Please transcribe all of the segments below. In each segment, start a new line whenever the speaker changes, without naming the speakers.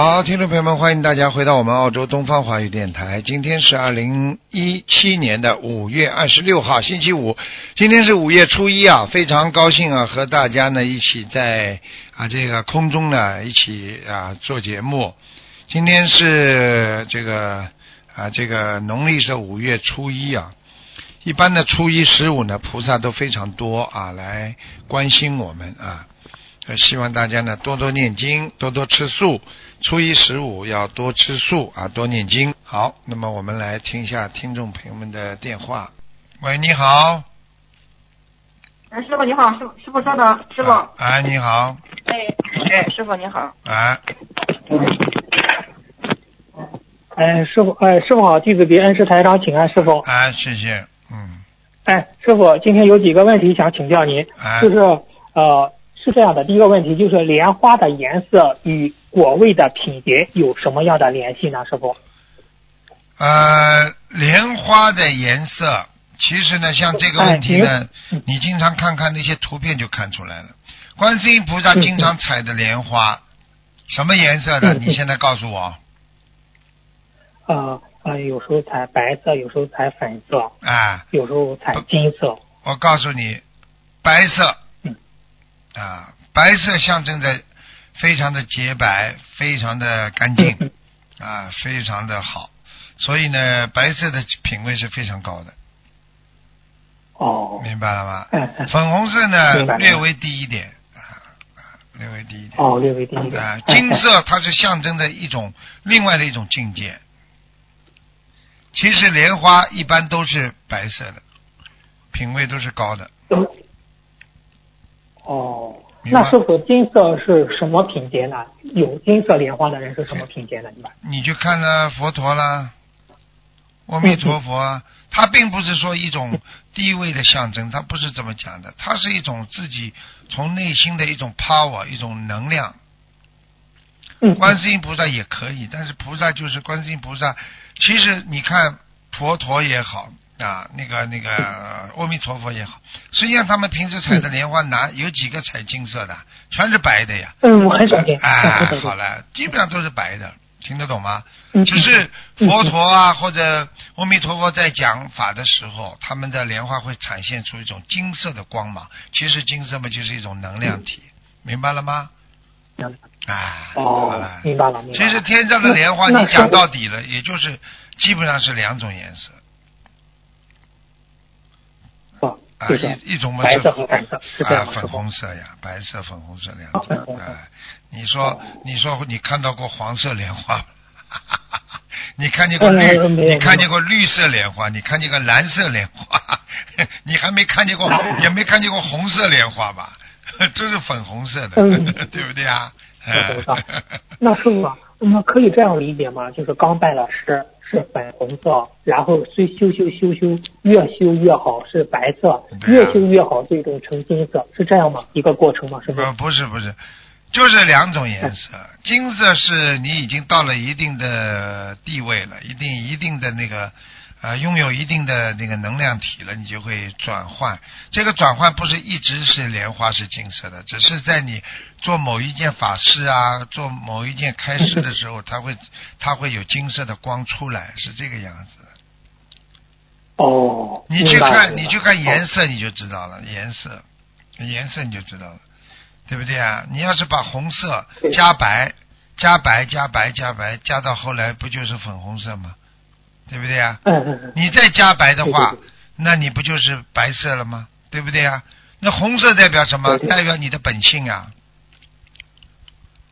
好，听众朋友们，欢迎大家回到我们澳洲东方华语电台。今天是二零一七年的五月二十六号，星期五。今天是五月初一啊，非常高兴啊，和大家呢一起在啊这个空中呢一起啊做节目。今天是这个啊这个农历是五月初一啊，一般的初一十五呢，菩萨都非常多啊，来关心我们啊。希望大家呢多多念经，多多吃素。初一十五要多吃素啊，多念经。好，那么我们来听一下听众朋友们的电话。喂，你好。
哎，师傅你好，师傅师傅稍等，师傅，
啊哎，你好。
哎哎，师傅你好，
哎，
哎，师傅，哎，师傅好，弟子给恩师台长请安，师傅。
哎，谢谢。嗯，
哎，师傅，今天有几个问题想请教您，
哎
就是呃，是这样的，第一个问题就是莲花的颜色与果味的品别有什么样的联系呢？师傅？
呃，莲花的颜色，其实呢，像这个问题呢，
哎
你经常看看那些图片就看出来了。观世音菩萨
嗯
经常采的莲花，什么颜色的？
嗯
你现在告诉我。
呃呃，有时候采白色，有时候采粉色，
啊，
有时候采金色。
我告诉你，白色
嗯，
啊，白色象征着非常的洁白，非常的干净
嗯
啊，非常的好。所以呢，白色的品味是非常高的，
哦，
明白了吗？
哎哎，
粉红色呢略微低一点，啊，啊略微低一点。
哦，略微低一点。
啊，
哎
金色它是象征着一种另外的一种境界。其实莲花一般都是白色的，品味都是高的。
哎哦，那师傅，金色是什么品阶呢？有金色莲花的人是什么品阶呢？
你去看了佛陀啦，阿弥陀佛啊，它并不是说一种地位的象征，它不是这么讲的，它是一种自己从内心的一种 power，一种能量。
嗯，
观世音菩萨也可以，但是菩萨就是观世音菩萨。其实你看佛陀也好啊，那个那个阿弥陀佛也好，实际上他们平时采的莲花哪有几个采金色的，全是白的呀。
嗯，我很少见。
哎
对对，对
好了，基本上都是白的，听得懂吗？
嗯
只是佛陀啊或者阿弥陀佛在讲法的时候，他们的莲花会展现出一种金色的光芒。其实金色嘛就是一种能量体，明白了吗？
嗯
哎，好
哦，。明白了，明白了。
其实天上的莲花，你讲到底了，也就是基本上是两种颜色
哦，
啊，一一种嘛
就
啊，粉红色呀，白色、粉红色两种。
红色
哎，你说你说你看到过黄色莲花？你看见过绿？你看见过绿色莲花？你看见过蓝色莲花？你还没看见过，也没看见过红色莲花吧？这是粉红色的，
嗯
对不对啊？
那师傅我们可以这样理解吗？就是刚拜了师是粉红色，然后虽修修修修，越修越好是白色，越修越好最终成金色，是这样吗？一个过程吗？是吗？
呃，不是不是，就是两种颜色。金色是你已经到了一定的地位了，一定一定的那个呃，拥有一定的那个能量体了，你就会转换。这个转换不是一直是莲花是金色的，只是在你做某一件法事啊，做某一件开示的时候，它会它会有金色的光出来，是这个样子的。
哦，
你去看，你去看颜。色，你就知道了。颜色，颜色你就知道了，对不对啊？你要是把红色加白，加白，加白，加白，加到后来不就是粉红色吗？对不对啊？
嗯嗯嗯，
你再加白的话那你不就是白色了吗？对不对啊？那红色代表什么？代表你的本性啊。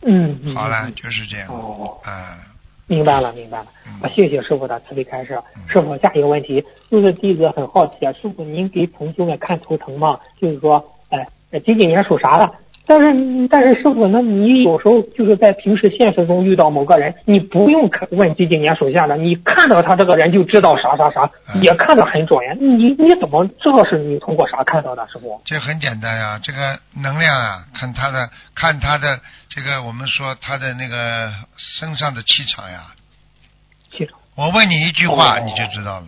嗯嗯。
好了，
嗯
就是这样。
哦，
啊，
明白了，明白了。
嗯
啊，谢谢师傅的慈悲开示
嗯。
师傅，下一个问题就是弟子很好奇啊，师傅您给同学们看图腾吗？就是说，哎、呃几几年属啥的？但是但是师傅，那你有时候就是在平时现实中遇到某个人，你不用看问几几年属下的，你看到他这个人就知道啥啥啥，
嗯
也看得很准呀。你你怎么知道是你通过啥看到的，师傅？
这很简单呀，这个能量啊，看他的，看他的这个，我们说他的那个身上的气场呀。
气场。
我问你一句话，
哦
你就知道了，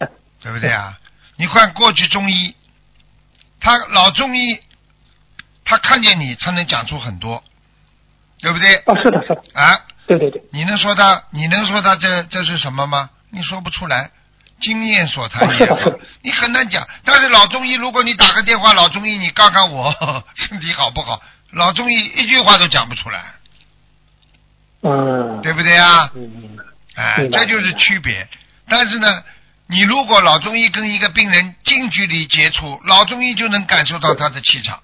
哎
对不对啊？你看过去中医，他老中医，他看见你，他能讲出很多，对不对？
啊，是的，是的，
啊，
对对对，
你能说他，你能说他这这是什么吗？你说不出来，经验所谈你很难讲。但是老中医，如果你打个电话，老中医，你看看我 身体好不好？老中医一句话都讲不出来，
嗯，
对不对啊？
嗯，
哎，这就是区别。但是呢，你如果老中医跟一个病人近距离接触，老中医就能感受到他的气场，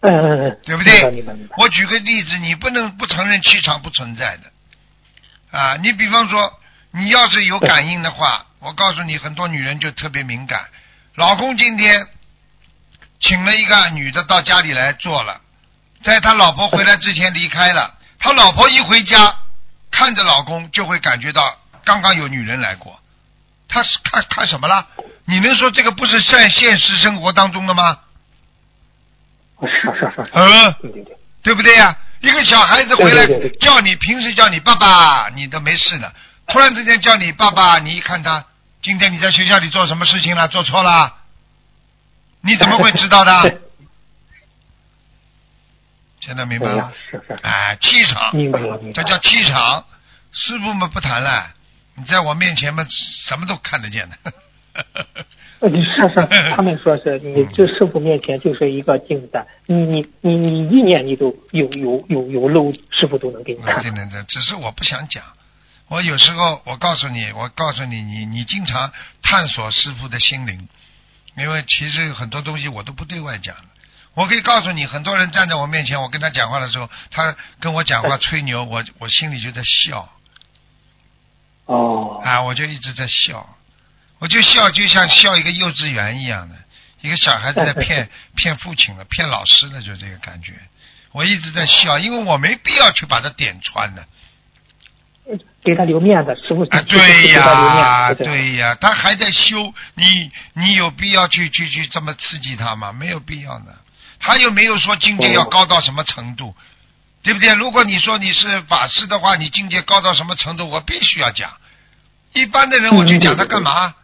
嗯嗯嗯，
对不对
明白明白。
我举个例子，你不能不承认气场不存在的啊！你比方说，你要是有感应的话，我告诉你，很多女人就特别敏感。老公今天请了一个女的到家里来做了，在他老婆回来之前离开了，他老婆一回家，看着老公就会感觉到刚刚有女人来过。他是看看什么了？你能说这个不是在现实生活当中的吗？
是是是是，
嗯，
对对对，
对不对呀、一个小孩子回来叫你，平时叫你爸爸，你都没事呢。突然之间叫你爸爸，你一看他，今天你在学校里做什么事情了？做错了？你怎么会知道的？现在明白了？，
是是，
哎，气场。这叫气场。师傅们不谈了，你在我面前嘛，什么都看得见的。
呃，是是，他们说是你这师傅面前就是一个镜子，你你你你一念你都有有有有漏，师傅都能给你看
我。听得这，只是我不想讲。我有时候，我告诉你，我告诉你，你你经常探索师傅的心灵，因为其实很多东西我都不对外讲的。我可以告诉你，很多人站在我面前，我跟他讲话的时候，他跟我讲话吹牛，我我心里就在笑
哦，
啊，我就一直在笑，我就笑，就像笑一个幼稚园一样的，一个小孩子在 骗骗父亲了，骗老师了，就这个感觉。我一直在笑，因为我没必要去把他点穿的。
给他留面子，师傅
啊，对呀，对呀，他还在修，你你有必要去去去这么刺激他吗？没有必要的。他又没有说境界要高到什么程度，对不对？如果你说你是法师的话，你境界高到什么程度，我必须要讲。一般的人我去讲他干嘛？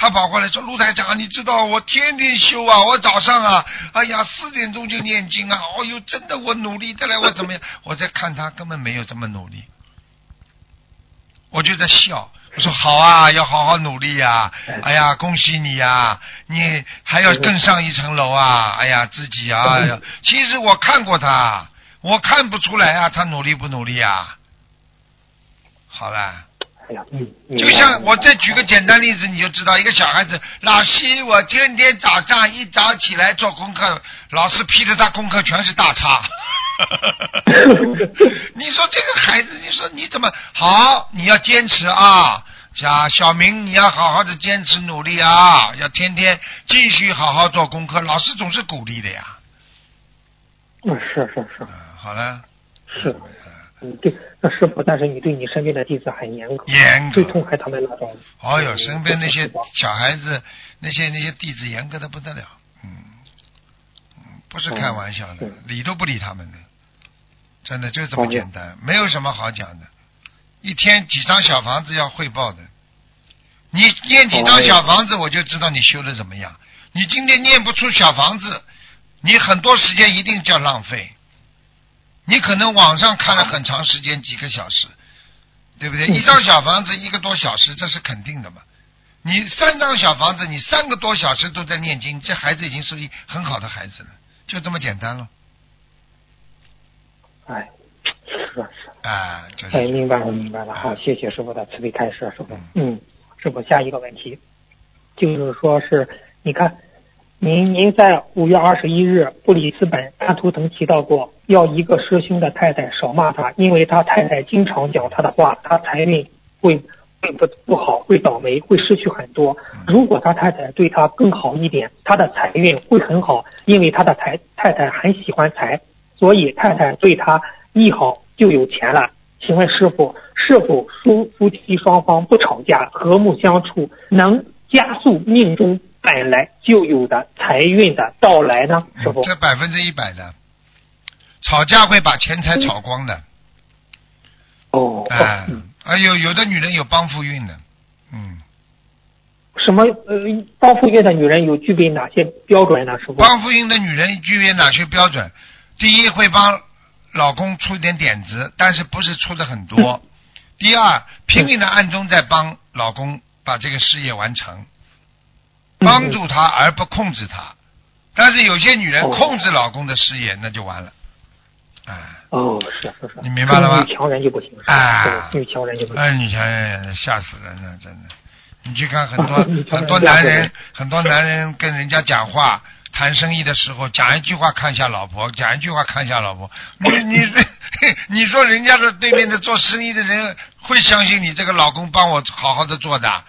他跑过来说：“陆台长，你知道我天天修啊，我早上啊，哎呀四点钟就念经啊，哦呦，真的我努力的来，我怎么样？我在看他根本没有这么努力。”我就在笑，我说好啊，要好好努力呀、哎呀，恭喜你呀、你还要更上一层楼啊！哎呀，自己啊，哎呀 其实我看过他，我看不出来啊，他努力不努力啊？好了，
哎呀，嗯，
就像我再举个简单例子，你就知道，一个小孩子，老师，我天天早上一早起来做功课，老师批的他功课全是大叉。你说这个孩子，你说你怎么好？你要坚持啊！小小明，你要好好的坚持努力啊！要天天继续好好做功课，老师总是鼓励的呀。
嗯，是是是
嗯，好了，
是，嗯，对，那师傅，但是你对你身边的弟子很严格，
严格。
最痛恨他们那种。
哦哟，身边那些小孩子，那些那些弟子严格的不得了，嗯，嗯，不是开玩笑的
嗯，
理都不理他们的，真的就这么简单，没有什么好讲的。一天几张小房子要汇报的，你念几张小房子，我就知道你修的怎么样。你今天念不出小房子，你很多时间一定叫浪费。你可能网上看了很长时间，几个小时，对不对？
嗯
一张小房子一个多小时，这是肯定的嘛。你三张小房子，你三个多小时都在念经，这孩子已经是一很好的孩子了，就这么简单了。
哎，是啊是啊。
啊，就是。
哎，明白了，明白了。好，谢谢师傅的慈悲开示，师傅。嗯，师傅，下一个问题，就是说是，你看，您您在五月二十一日布里斯本安图曾提到过，要一个师兄的太太少骂他，因为他太太经常讲他的话，他财运会会不不好，会倒霉，会失去很多。如果他太太对他更好一点，他的财运会很好，因为他的太太太很喜欢财，所以太太对他一好就有钱了。请问师傅，是否夫夫妻双方不吵架，和睦相处，能加速命中本来就有的财运的到来呢？师傅，
这百分之一百的，吵架会把钱财吵光的。
哦，
哎
嗯，
啊有有的女人有帮扶运的，嗯，
什么呃，帮扶运的女人有具备哪些标准呢？师傅？
帮扶运的女人具备哪些标准？第一，会帮老公出点点子，但是不是出的很多。第二，拼命的暗中在帮老公把这个事业完成，帮助他而不控制他。但是有些女人
哦
控制老公的事业，那就完了。啊，
哦，是是是，
你明白了吗
女强人就不行，是
啊
是女强人就不行。
哎，女强人吓死人了，真的。你去看很多 很多男人，很多男人跟人家讲话、谈生意的时候，讲一句话看一下老婆，讲一句话看一下老婆。你你 你说人家的对面的做生意的人会相信你这个老公帮我好好的做的？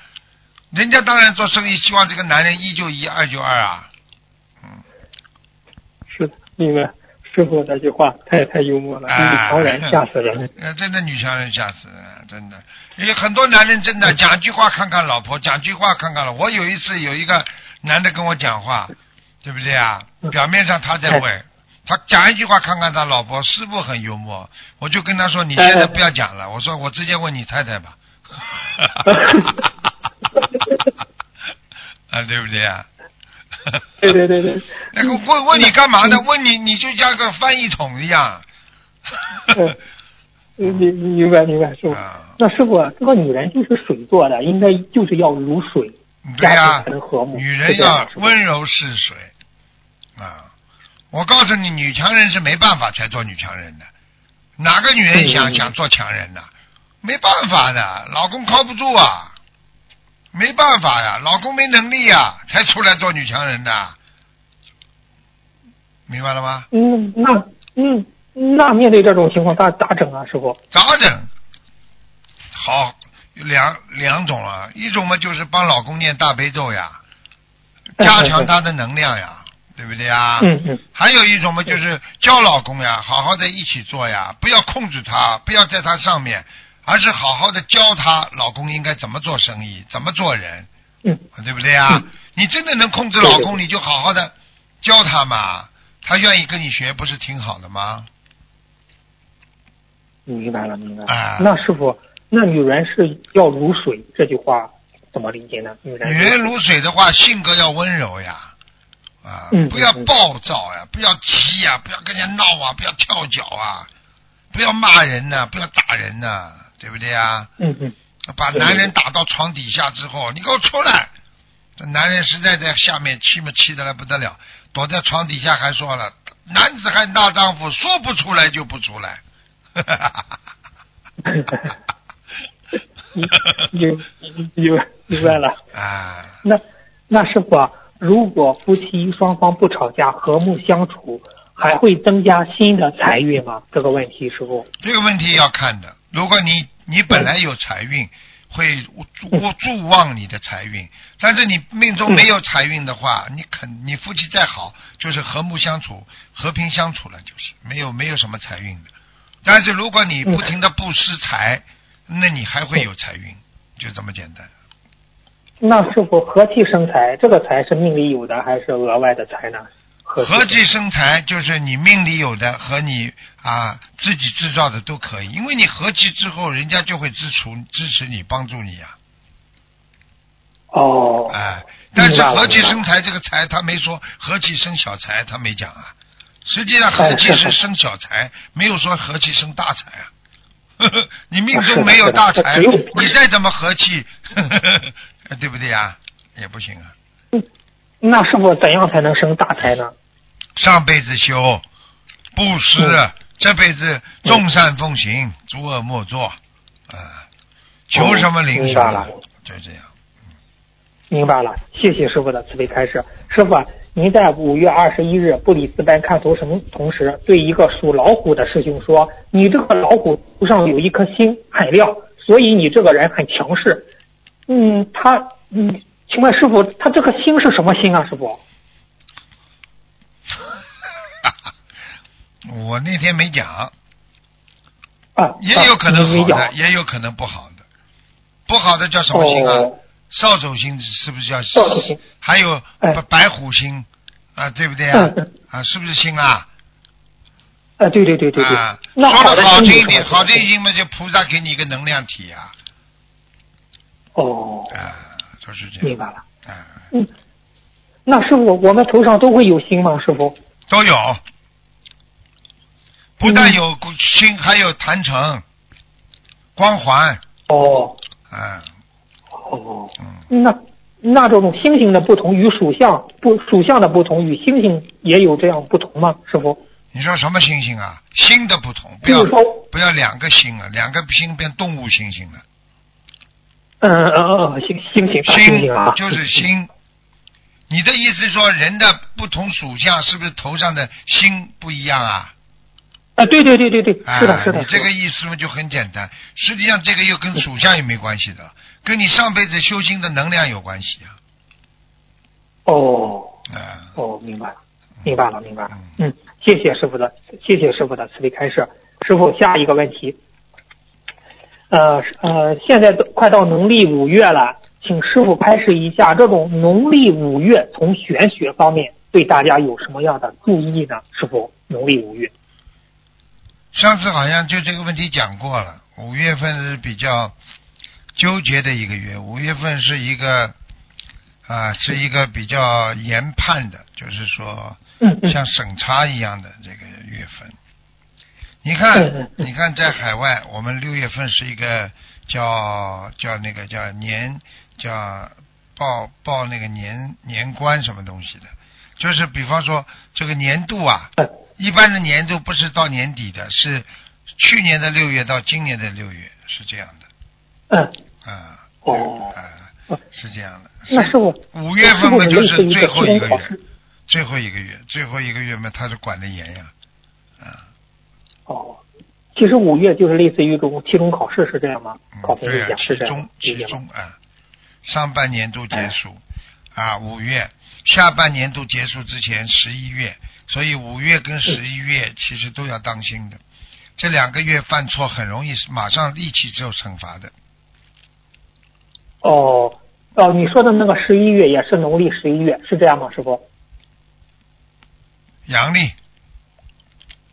人家当然做生意希望这个男人一就一，二就二啊。
嗯是的，明白。师傅这句话太太幽默了，
哎
女强人吓死人。
呃，真的女强人吓死人，真的。因为很多男人真的讲句话看看老婆，讲句话看看了。我有一次有一个男的跟我讲话，对不对啊？表面上他在问，他讲一句话看看他老婆，师傅很幽默，我就跟他说：“你现在不要讲了。”我说：“我直接问你太太吧。” 啊，对不对啊？
对对对对，
那个问问你干嘛呢？问你你就像个翻译筒一样。
嗯明明白明白，师傅。
啊，
那师傅，这个女人就是水做的，应该就是要如水，
对呀、
家庭才能和睦。
女人要温柔似水啊！我告诉你，女强人是没办法才做女强人的。哪个女人想、
嗯
想做强人呢？没办法的，老公靠不住啊，没办法呀，老公没能力呀，才出来做女强人的。明白了吗？
嗯，那嗯，那面对这种情况咋咋整啊，师傅？
咋整？好，有两两种啊，一种嘛就是帮老公念大悲咒呀，加强他的能量呀，对不对呀？
嗯嗯
还有一种嘛，就是教老公呀，好好在一起做呀，不要控制他，不要在他上面，而是好好的教她老公应该怎么做生意，怎么做人，
嗯，
对不对啊？
嗯
你真的能控制老公，你就好好的教他嘛，他愿意跟你学，不是挺好的吗？
明白了明白了。
啊
那师傅，那女人是要如水这句话怎么理解呢？女人
女人如水的话，性格要温柔呀，啊，
嗯
不要
嗯
暴躁呀，不要急呀，不要跟人家闹啊，不要跳脚啊，不要骂人呐、不要打人呐、对不对呀？
嗯嗯
把男人打到床底下之后，你给我出来！这男人实在在下面气嘛气的来不得了，躲在床底下还说了：“男子汉大丈夫，说不出来就不出来。
明明明白明白了。
啊，
那那师傅啊，如果夫妻双方不吵架，和睦相处，还会增加新的财运吗？这个问题，师傅。
这个问题要看的。如果你你本来有财运，会助助旺你的财运，但是你命中没有财运的话，你肯你夫妻再好，就是和睦相处、和平相处了，就是没有没有什么财运的。但是如果你不停的布施财，那你还会有财运，就这么简单。
那是否和气生财，这个财是命里有的还是额外的财呢？和
和气生财就是你命里有的和你啊自己制造的都可以，因为你和气之后，人家就会支持支持你，帮助你啊、
哦，
哎，但是和气生财这个财，他没说和气生小财，他没讲啊。实际上和气
哎是
生小财，没有说和气生大财啊。呵 呵你命中没有大财，你再怎么和气，对不对呀？也不行啊。
那师傅怎样才能生大财呢？
上辈子修布施，
嗯
这辈子众善奉行，诸恶莫作，啊，求什么灵什么
明白了，
就这样。
明白了，谢谢师傅的慈悲开示。师傅啊，您在五月二十一日布里斯班看图什同时，对一个属老虎的师兄说：“你这个老虎头上有一颗星，很亮，所以你这个人很强势。嗯，他嗯，请问师傅，他这个心是什么心啊？师傅？
我那天没讲，
啊，
也有可能好的。也有可能不好的。不好的叫什么心啊？
哦，
扫帚星是不是叫？
扫帚星。
还有
哎
白白虎星啊，对不对啊啊，是不是星啊？
啊，对对对对对。
啊，
那
说的好听一点，好听一点嘛，就菩萨给你一个能量体啊，
哦，
啊，就是这样，
明白了。
嗯，
嗯，那师傅，我们头上都会有星吗？师傅？
都有，不但
嗯
有星，还有坛城、光环，
哦
嗯，
哦，
嗯，
那那这种星星的不同与属相不属相的不同与星星也有这样不同吗？师傅？
你说什么星星啊？星的不同，不要不要两个星啊，两个星变动物星星了。
嗯嗯嗯，嗯星星星星
就是星。你的意思说，人的不同属相是不是头上的星不一样啊？
啊，对对对对对，
啊，
是的是的，
你这个意思嘛就很简单。实际上，这个又跟属相也没关系的，跟你上辈子修心的能量有关系啊。
哦
啊，
哦，明白了，明白了，明白了。
嗯
嗯，谢谢师傅的，谢谢师傅的慈悲开示。师傅，下一个问题，呃呃，现在都快到农历五月了，请师傅开示一下，这种农历五月从玄学方面对大家有什么样的注意呢？师傅，农历五月，
上次好像就这个问题讲过了。五月份是比较纠结的一个月，五月份是一个啊，是一个比较严判的，就是说像审查一样的这个月份。你看你看，在海外，我们六月份是一个叫叫那个叫年叫报报那个年年关什么东西的，就是比方说这个年度啊，
嗯
一般的年度不是到年底的，是去年的六月到今年的六月，是这样的。
嗯，
啊。
哦。
啊
哦，
是这样的。
那是我，
五月份嘛，就是最后一个月最后一个月，最后一个月嘛，他是管的严呀，啊，
哦，其实五月就是类似于这种期中考试是这样吗？考
嗯，对呀、
评理讲
其
是这样吗，
中其
理解吗？
中啊，上半年度结
哎
束，啊，五月，下半年度结束之前十一月，所以五月跟十一月其实都要当心的，这两个月犯错很容易马上立即受惩罚的，
哦哦，你说的那个十一月也是农历十一月，是这样吗，师傅？
阳历，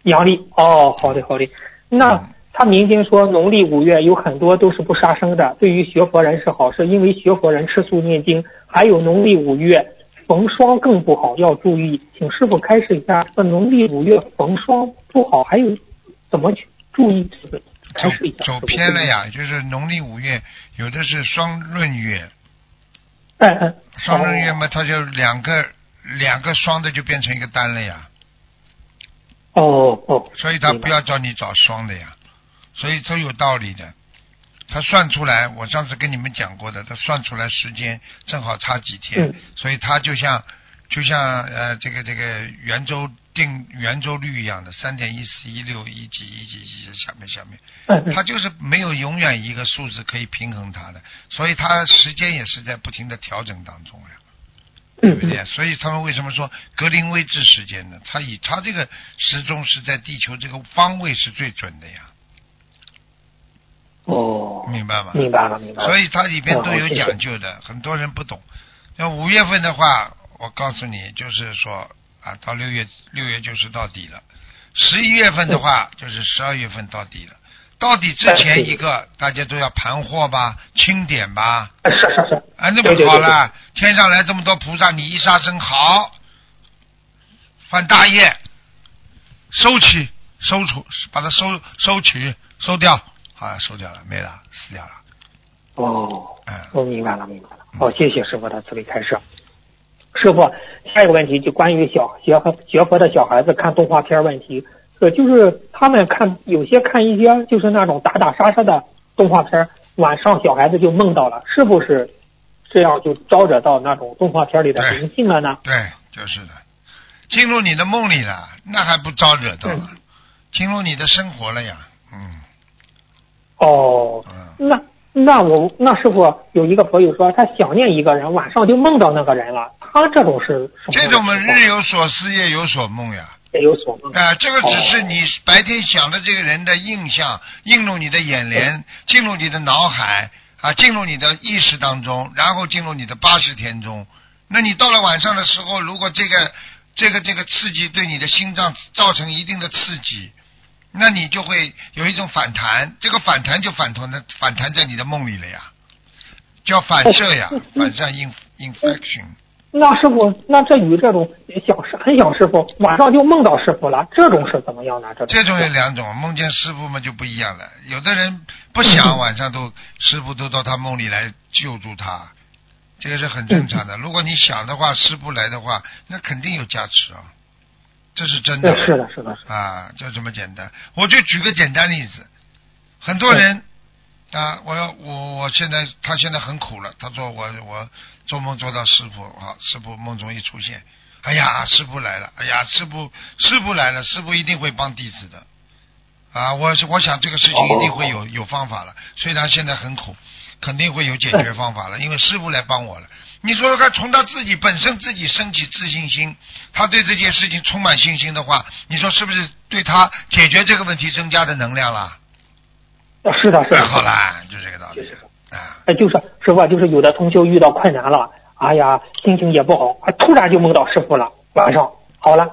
阳历哦，好的好的。那
嗯
他民间说农历五月有很多都是不杀生的，对于学佛人是好事，因为学佛人吃素念经。还有农历五月逢双更不好，要注意。请师傅开示一下，这农历五月逢双不好，还有怎么去注意这个？
走走偏了。呀，就是农历五月有的是双闰月，
嗯嗯。
双闰月嘛，它就两个两个双的就变成一个单了呀，
哦哦。
所以他不要叫你找双的呀，所以都有道理的。他算出来，我上次跟你们讲过的，他算出来时间正好差几天，
嗯。
所以他就像就像呃这个这个圆周定圆周率一样的，三点一四一六一几一几一几下面下面，
嗯嗯。
它就是没有永远一个数字可以平衡它的，所以它时间也是在不停的调整当中呀，对不
嗯
对？所以他们为什么说格林威治时间呢？它以它这个时钟是在地球这个方位是最准的呀，
哦，
明白吗？
明白了明白了。
所以它里边都有讲究的，很多人不懂。那五月份的话，我告诉你，就是说啊，到六月六月就是到底了。十一月份的话，就是十二月份到底了。到底之前一个，大家都要盘货吧，清点吧，
是是是。
啊，那么好了，天上来这么多菩萨，你一杀生好，犯大业，收起，收出，把它收收取，收掉，好，收掉了，没了，死掉了，
哦。
嗯。
我明白了，明白了。好，谢谢师傅的慈悲开示。师傅，下一个问题就关于小学和学佛的小孩子看动画片问题。呃，就是他们看有些看一些就是那种打打杀杀的动画片，晚上小孩子就梦到了，是不是这样就招惹到那种动画片里的
对
灵性了呢？
对，就是的，进入你的梦里了，那还不招惹到了？
嗯
进入你的生活了呀，嗯
哦，
嗯，
那那我那师傅有一个朋友说他想念一个人，晚上就梦到那个人了，他这种是什么
这种嘛，日有所思，夜有所梦呀。
也有所梦。
啊、这个只是你白天想的这个人的印象映入你的眼帘，进入你的脑海啊，进入你的意识当中，然后进入你的八十天中。那你到了晚上的时候，如果这个这个这个刺激对你的心脏造成一定的刺激，那你就会有一种反弹，这个反弹就反弹的反弹在你的梦里了呀，叫反射呀，反射 in infection。
那师傅，那这与这种小师很小师傅晚上就梦到师傅了，这种是怎么样呢？这种
这种有两种，梦见师傅嘛就不一样了。有的人不想晚上都师傅都到他梦里来救助他，这个是很正常的。如果你想的话，师傅来的话，那肯定有加持啊，这是真的，
是的，是的，是的。
啊，就这么简单。我就举个简单例子，很多人啊，我要我我现在他现在很苦了，他说我我做梦做到师傅啊，师傅梦中一出现，哎呀，师傅来了，哎呀，师傅师傅来了，师傅一定会帮弟子的啊，我我想这个事情一定会有有方法了，虽然现在很苦，肯定会有解决方法了，因为师傅来帮我了。你说说看，从他自己本身自己升起自信心，他对这件事情充满信心的话，你说是不是对他解决这个问题增加的能量啦？
啊是的，是的。
好了，就这个道理啊。
哎，就是师傅啊，就是有的同修遇到困难了，哎呀，心情也不好，啊突然就梦到师傅了，晚上好了，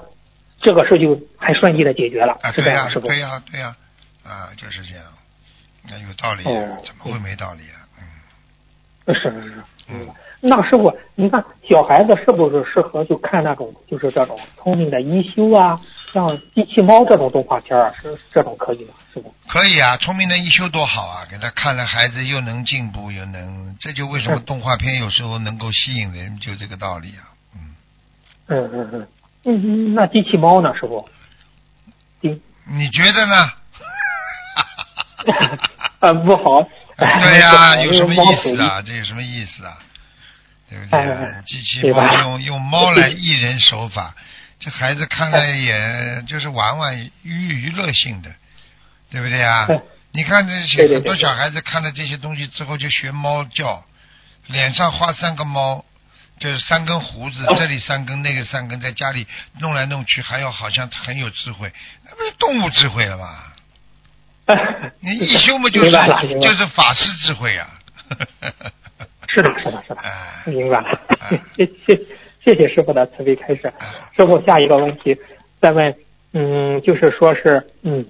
这个事就很顺利的解决了，是这样，师傅。
对呀、对呀、啊，就是这样，那有道理、怎么会没道理啊？嗯，
是是是，
嗯，
那师傅，你看小孩子是不是适合就看那种就是这种聪明的一休啊，像机器猫这种动画片啊，是这种可以吗？师傅？
可以啊，聪明的一休多好啊，给他看了，孩子又能进步，又能，这就为什么动画片有时候能够吸引人，就这个道理啊。嗯，
嗯嗯嗯嗯，那机器猫呢，师傅？机
你觉得呢？
啊不好。
对呀、有什么意思啊？这有什么意思啊？对不对机器猫用用猫 来艺人手法，这孩子看了也 就是玩玩娱娱乐性的，对不对啊
哎？
你看这些很多小孩子看了这些东西之后就学猫叫，脸上画三个猫，就是三根胡子，
哦
这里三根那个三根，在家里弄来弄去，还要好像很有智慧，那不是动物智慧了吗？你一修嘛就是就是法师智慧啊。
是的，是的，是的，
哎
明白了
哎。
谢谢谢谢师傅的慈悲开示。师傅，下一个问题再问，嗯，就是说是，嗯，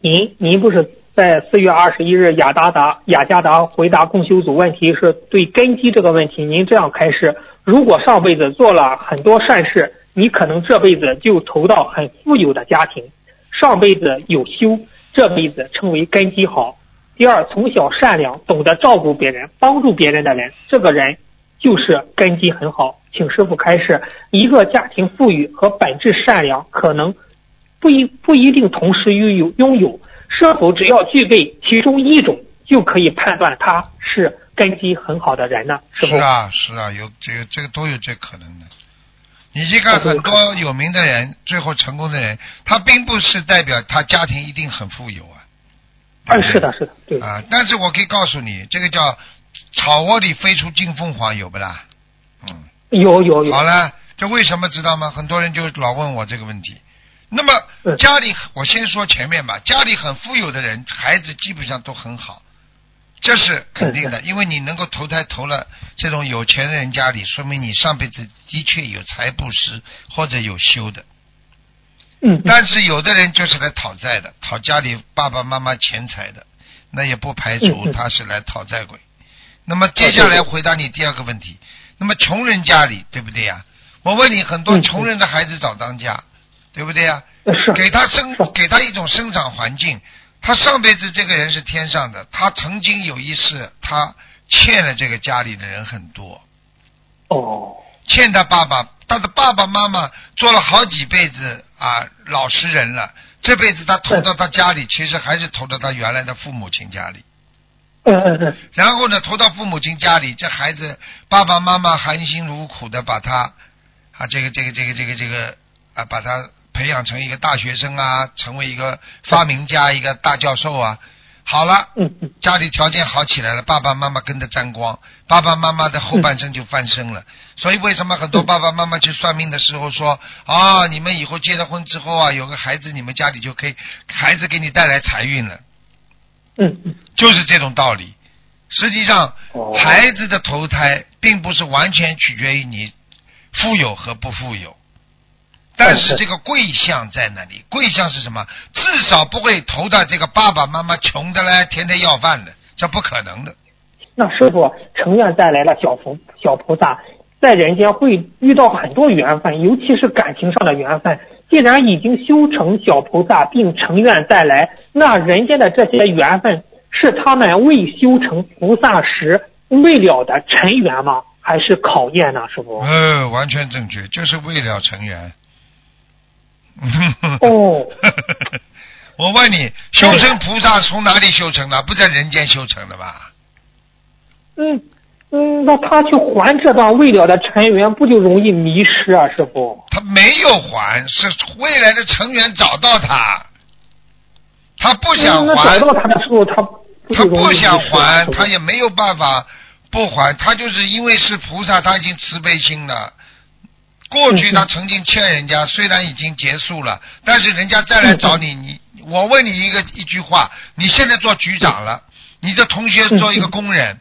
您您不是在四月二十一日雅达达雅加达回答共修组问题是对根基这个问题，您这样开示：如果上辈子做了很多善事，你可能这辈子就投到很富有的家庭，上辈子有修，这辈子称为根基好。第二，从小善良，懂得照顾别人、帮助别人的人，这个人就是根基很好。请师傅开示，一个家庭富裕和本质善良可能不一不一定同时拥有拥有，是否只要具备其中一种，就可以判断他是根基很好的人呢？
是啊，是啊，有这个这个都有这可能的。你去看很多有名的人，最后成功的人，他并不是代表他家庭一定很富有啊。对
哎，是的，是的，对，
啊，但是我可以告诉你，这个叫草窝里飞出金凤凰，有不啦？嗯，
有有有
好，了，这为什么知道吗？很多人就老问我这个问题。那么
嗯
家里，我先说前面吧，家里很富有的人，孩子基本上都很好，这是肯定的，因为你能够投胎投了这种有钱人家里，说明你上辈子的确有财布施或者有修的。
嗯，
但是有的人就是来讨债的，讨家里爸爸妈妈钱财的，那也不排除他是来讨债鬼。那么接下来回答你第二个问题，那么穷人家里对不对呀？我问你，很多穷人的孩子早当家，对不对呀？
是。
给他生给他一种生长环境，他上辈子这个人是天上的，他曾经有一世他欠了这个家里的人很多，
哦，
欠他爸爸，他的爸爸妈妈做了好几辈子啊老实人了，这辈子他投到他家里，其实还是投到他原来的父母亲家里。
嗯嗯嗯，
然后呢，投到父母亲家里，这孩子爸爸妈妈含辛茹苦的把他啊，这个这个这个这个这个啊，把他培养成一个大学生啊，成为一个发明家，一个大教授啊，好了，家里条件好起来了，爸爸妈妈跟着沾光，爸爸妈妈的后半生就翻身了。所以为什么很多爸爸妈妈去算命的时候说啊，你们以后结了婚之后啊，有个孩子，你们家里就可以，孩子给你带来财运了，
嗯嗯。
就是这种道理。实际上，
哦。
孩子的投胎并不是完全取决于你富有和不富有，但是这个贵相在那里。贵相是什么？至少不会投到这个爸爸妈妈穷的嘞天天要饭的，这不可能的。
那师傅，成愿带来了小菩小菩萨，在人间会遇到很多缘分，尤其是感情上的缘分。既然已经修成小菩萨，并成愿带来，那人间的这些缘分是他们未修成菩萨时未了的尘缘吗？还是考验呢？师傅？
呃，完全正确，就是为了尘缘。
哦，
我问你，修成菩萨从哪里修成的？不在人间修成的吧？
嗯嗯，那他去还这段未了的尘缘，不就容易迷失啊？师傅？
他没有还，是未来的成员找到他，他不想还
找，到他的时候，他不
他不想还，他也没有办法不还，他就是因为是菩萨，他已经慈悲心了。过去
嗯
他曾经欠人家，虽然已经结束了，但是人家再来找你，你我问你一个一句话，你现在做局长了，你的同学做一个工人，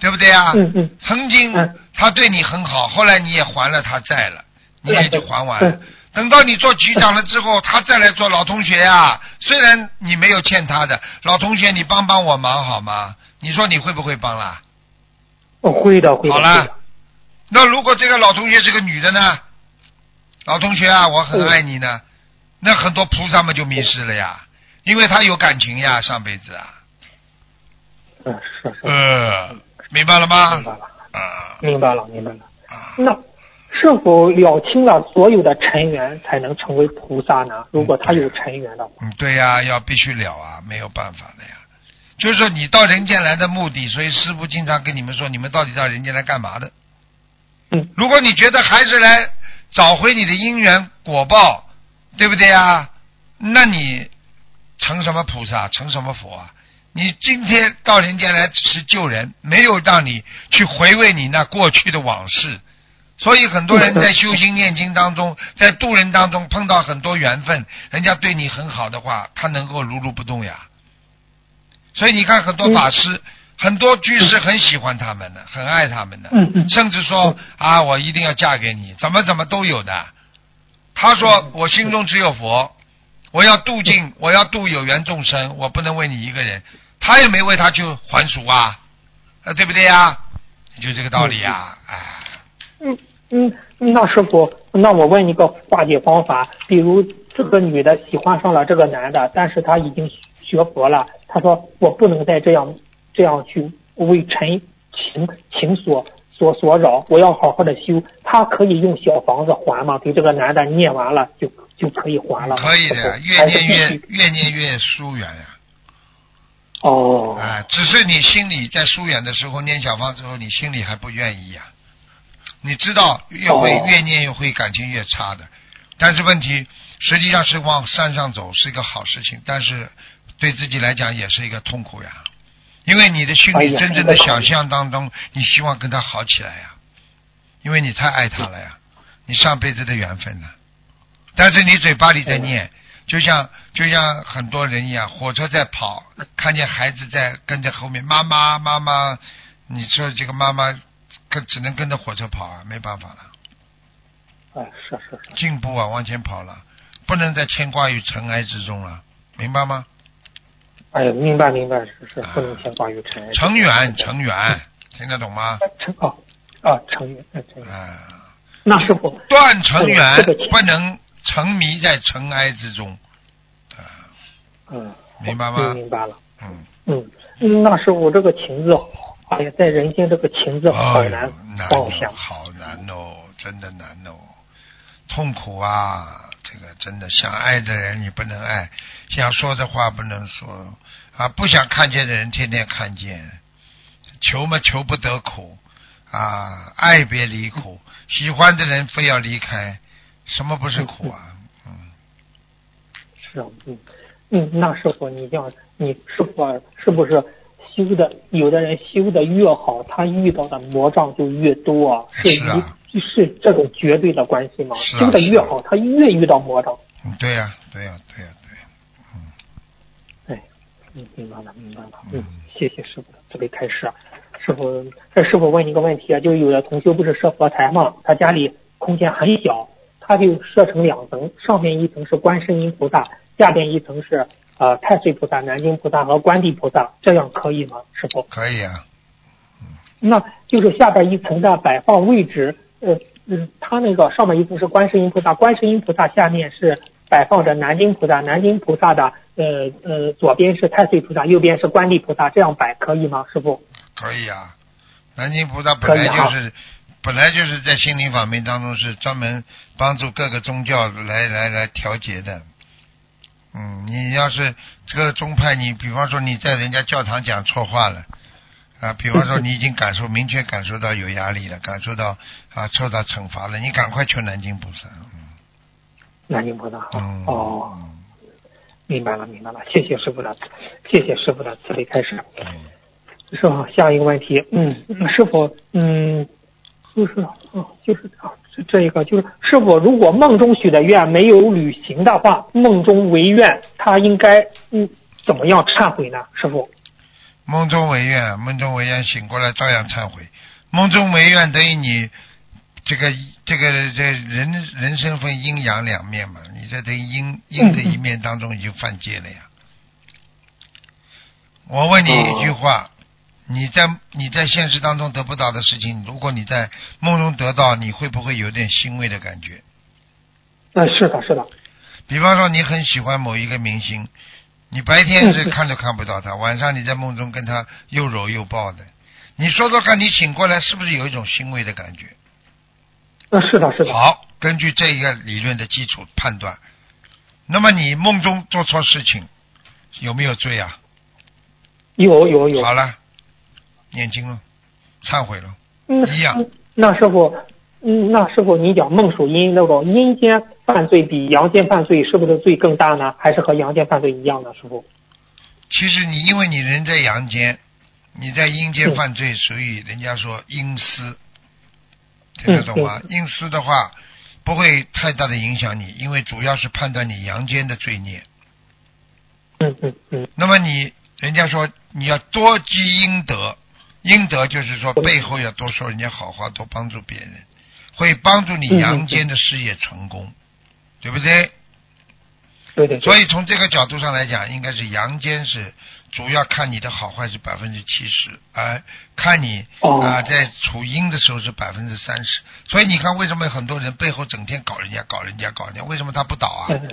对不对啊？曾经
嗯
他对你很好，后来你也还了他债了，你也就还完了
嗯。
等到你做局长了之后，他再来做老同学啊、虽然你没有欠他的，老同学你帮帮我忙好吗？你说你会不会帮啦？
我会的会的。
好了，那如果这个老同学是个女的呢？老同学啊，我很爱你呢。那很多菩萨们就迷失了呀，因为他有感情呀，上辈子啊。
嗯，是是，
呃，明白了吗
明？白了，
啊
明白了，明白了。
啊，
那是否了清了所有的尘缘，才能成为菩萨呢？如果他有尘缘的话，
嗯，对呀，要必须了啊，没有办法的呀。就是说你到人间来的目的，所以师傅经常跟你们说，你们到底到人间来干嘛的？
嗯
如果你觉得还是来找回你的因缘果报，对不对啊？那你成什么菩萨，成什么佛啊？你今天到人间来只是救人，没有让你去回味你那过去的往事。所以很多人在修心念经当中，在渡人当中碰到很多缘分，人家对你很好的话，他能够如如不动呀。所以你看很多法师，很多居士很喜欢他们的，很爱他们的。甚至说啊，我一定要嫁给你，怎么怎么都有的。他说我心中只有佛，我要度尽，我要度有缘众生，我不能为你一个人。他也没为他去还俗啊，呃，对不对呀？就这个道理啊，哎，
嗯嗯，那师傅，那我问一个化解方法，比如这个女的喜欢上了这个男的，但是她已经学佛了，她说我不能再这样这样去为尘情情所所所扰，我要好好的修。他可以用小房子还吗？给这个男的念完了就就可以还了？
可以的呀，越念越越念越疏远呀。
哦，
啊，只是你心里在疏远的时候念小方之后，你心里还不愿意呀、你知道越会、
哦
越念越会感情越差的，但是问题实际上是往山上走是一个好事情，但是对自己来讲也是一个痛苦呀，因为你的心里真正的
这个
想象当中，你希望跟他好起来呀，因为你太爱他了呀，你上辈子的缘分呢，但是你嘴巴里在念。就像就像很多人一样，火车在跑，看见孩子在跟着后面，妈妈妈妈，你说这个妈妈跟只能跟着火车跑啊，没办法了，
哎，是是是，
进步啊，往前跑了，不能再牵挂于尘埃之中了，明白吗？
哎，明白明白，是是，不能牵挂于尘埃。
成缘成缘，听得懂吗？
成哦啊，成缘，哎成缘。
啊，
那师傅，
断成缘
这个情
不能沉迷在尘埃之中，啊，
嗯，
明白吗
嗯明白了。
嗯，
嗯，嗯那师傅这个情字，哎呀，在人间这个情字好难放下。
好难哦，真的难哦，痛苦啊！这个真的想爱的人你不能爱，想说的话不能说啊，不想看见的人天天看见，求嘛求不得苦啊，爱别离苦，喜欢的人非要离开，什么不是苦啊？嗯，
是啊，嗯，嗯，那师傅，你这样，你师傅是不是修的？有的人修的越好，他遇到的魔障就越多，是
是啊
一是这种绝对的关系吗？
啊
修的越好，他越遇到魔障。
嗯对呀、对呀、对呀、对呀、
哎，嗯，明白了，明白了。
嗯
嗯，谢谢师傅的慈悲开示。师傅，这师傅问你个问题啊，就是有的同修不是设佛台嘛，他家里空间很小，他就设成两层，上面一层是观世音菩萨，下边一层是呃太岁菩萨、南京菩萨和观地菩萨，这样可以吗？师傅？
可以啊。
那就是下边一层的摆放位置，呃，嗯，它那个上面一层是观世音菩萨，观世音菩萨下面是摆放着南京菩萨，南京菩萨的呃呃左边是太岁菩萨，右边是观地菩萨，这样摆可以吗？师傅？
可以啊，南京菩萨本来就是，本来就是在心灵法门当中是专门帮助各个宗教来来来调节的。嗯，你要是这个宗派，你比方说你在人家教堂讲错话了，啊，比方说你已经感受明确感受到有压力了，感受到啊受到惩罚了，你赶快求南京菩萨。
南京菩萨好。
嗯，
哦，
嗯
明白了，明白了，谢谢师傅的，谢谢师傅的慈悲开示。
嗯
师傅，下一个问题，嗯，师傅，嗯，就是，哦，就是这一个就是，师傅，如果梦中许的愿没有履行的话，梦中违愿，他应该嗯怎么样忏悔呢？师傅？
梦中违愿，梦中违愿醒过来照样忏悔。梦中违愿等于你这个这个这人人生分阴阳两面嘛，你这等于阴阴的一面当中已经犯戒了呀。我问你一句话，你在你在现实当中得不到的事情，如果你在梦中得到，你会不会有点欣慰的感觉？
嗯，是的，是的，
比方说你很喜欢某一个明星，你白天是
嗯
看都看不到他，晚上你在梦中跟他又搂又抱的，你说说看，你醒过来是不是有一种欣慰的感觉？
嗯，是的，是的，
好，根据这一个理论的基础判断，那么你梦中做错事情有没有罪啊？
有有有，
好了，念经了，忏悔了，
嗯，
一样
嗯那师傅，嗯，那师傅，你讲梦属阴，那个阴间犯罪比阳间犯罪是不是罪更大呢？还是和阳间犯罪一样呢？师傅？
其实你因为你人在阳间，你在阴间犯罪，所以人家说阴私，听得懂吗？阴私的话不会太大的影响你，因为主要是判断你阳间的罪孽。
嗯嗯嗯，
那么你人家说你要多积阴德，阴德就是说背后要多说人家好话，多帮助别人，会帮助你阳间的事业成功，对不对？
对对对，
所以从这个角度上来讲，应该是阳间是主要看你的好坏是百分之七十，而看你
哦
啊、在处阴的时候是百分之三十。所以你看，为什么很多人背后整天搞人家、搞人家、搞人家？为什么他不倒啊？
嗯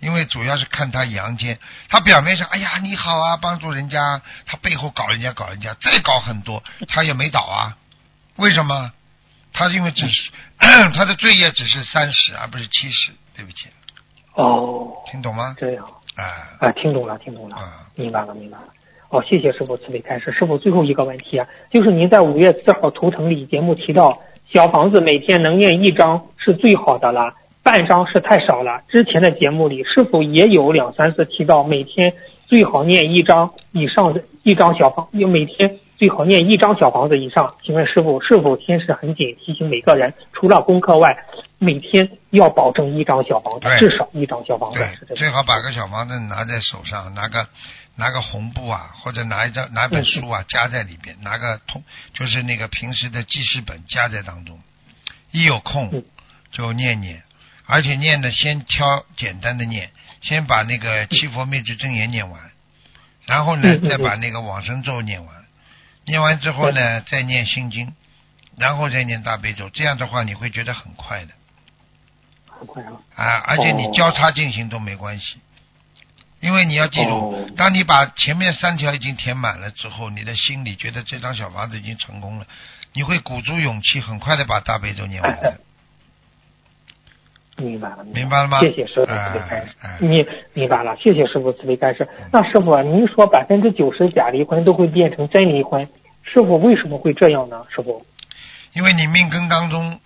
因为主要是看他阳间，他表面上哎呀你好啊，帮助人家，他背后搞人家、搞人家，再搞很多，他也没倒啊。为什么？他因为只是 他的罪业只是三十，而不是七十。对不起，
哦，
听懂吗？
这样
啊
啊，听懂了，听懂了，
啊，
明白了，明白了。哦，谢谢师傅慈悲开示。师傅最后一个问题啊，就是您在五月四号图腾里节目提到，小房子每天能念一张是最好的了，半张是太少了。之前的节目里是否也有两三次提到每天最好念一张以上的一张小房，有每天最好念一张小房子以上？请问师傅是否天时很紧，提醒每个人除了功课外，每天要保证一张小房子，至少一张小房子，
最好把个小房子拿在手上，拿个拿个红布啊，或者拿一张拿本书啊夹在里边，拿个通就是那个平时的记事本夹在当中，一有空就念念，而且念的先挑简单的念，先把那个七佛灭罪真言念完，然后呢再把那个往生咒念完，念完之后呢再念心经，然后再念大悲咒，这样的话你会觉得很快的。
很快啊。
啊，而且你
哦。
交叉进行都没关系，因为你要记住
哦，
当你把前面三条已经填满了之后，你的心里觉得这张小房子已经成功了，你会鼓足勇气，很快的把大悲咒念完的。
明白了，
明白了吗
谢谢师傅慈悲开示
哎哎。
明明白了，谢谢师傅慈悲开示。那师傅啊，您说百分之九十假离婚都会变成真离婚，师傅为什么会这样呢？师傅？
因为你命根当中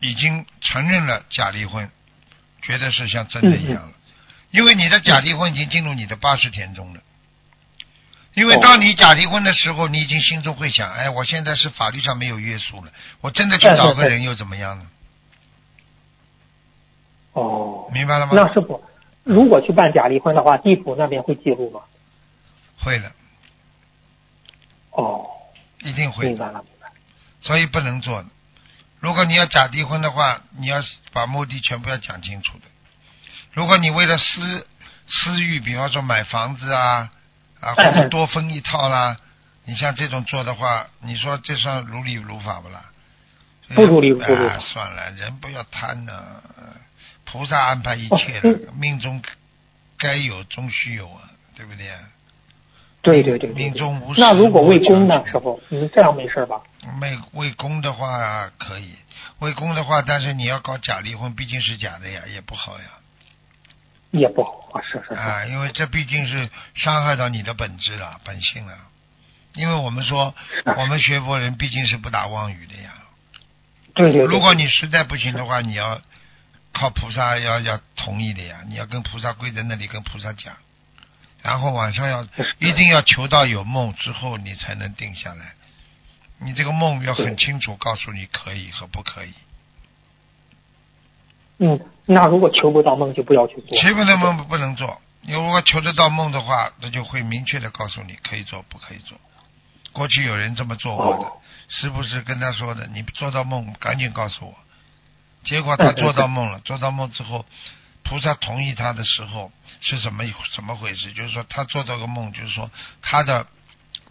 已经承认了假离婚，觉得是像真的一样了。因为你的假离婚已经进入你的八十天中了。因为当你假离婚的时候，你已经心中会想：哎，我现在是法律上没有约束了，我真的去找个人又怎么样呢？
哦，
明白了吗？
那师傅，如果去办假离婚的话，地府那边会记录吗？
会的，
哦，
一定会的，
明白了，明白了。
所以不能做的。如果你要假离婚的话，你要把目的全部要讲清楚的。如果你为了私私欲，比方说买房子啊啊，或者多分一套啦，你像这种做的话，你说这算如理如法不啦？
不如理如法
啊，算了，人不要贪呢、菩萨安排一切的，
哦
命中该有终须有啊，对不对啊？
对对对对对
命中无。时
那如果为公呢，
强
师傅，你这样没事吧？
为为公的话可以，为公的话，但是你要搞假离婚，毕竟是假的呀，也不好呀。
也不好啊，是是是。
啊，因为这毕竟是伤害到你的本质了、本性了。因为我们说，
啊
我们学佛人毕竟是不打妄语的呀。
对对对。
如果你实在不行的话，你要靠菩萨要要同意的呀，你要跟菩萨跪在那里跟菩萨讲，然后晚上要一定要求到有梦之后，你才能定下来。你这个梦要很清楚告诉你可以和不可以。
嗯，那如果求不到梦，就不要去做。
求不到梦不能做，你如果求得到梦的话，那就会明确的告诉你可以做不可以做。过去有人这么做过的，
哦
是不是跟他说的？你做到梦赶紧告诉我。结果他做到梦了，做到梦之后，菩萨同意他的时候是怎么怎么回事？就是说他做到个梦，就是说他的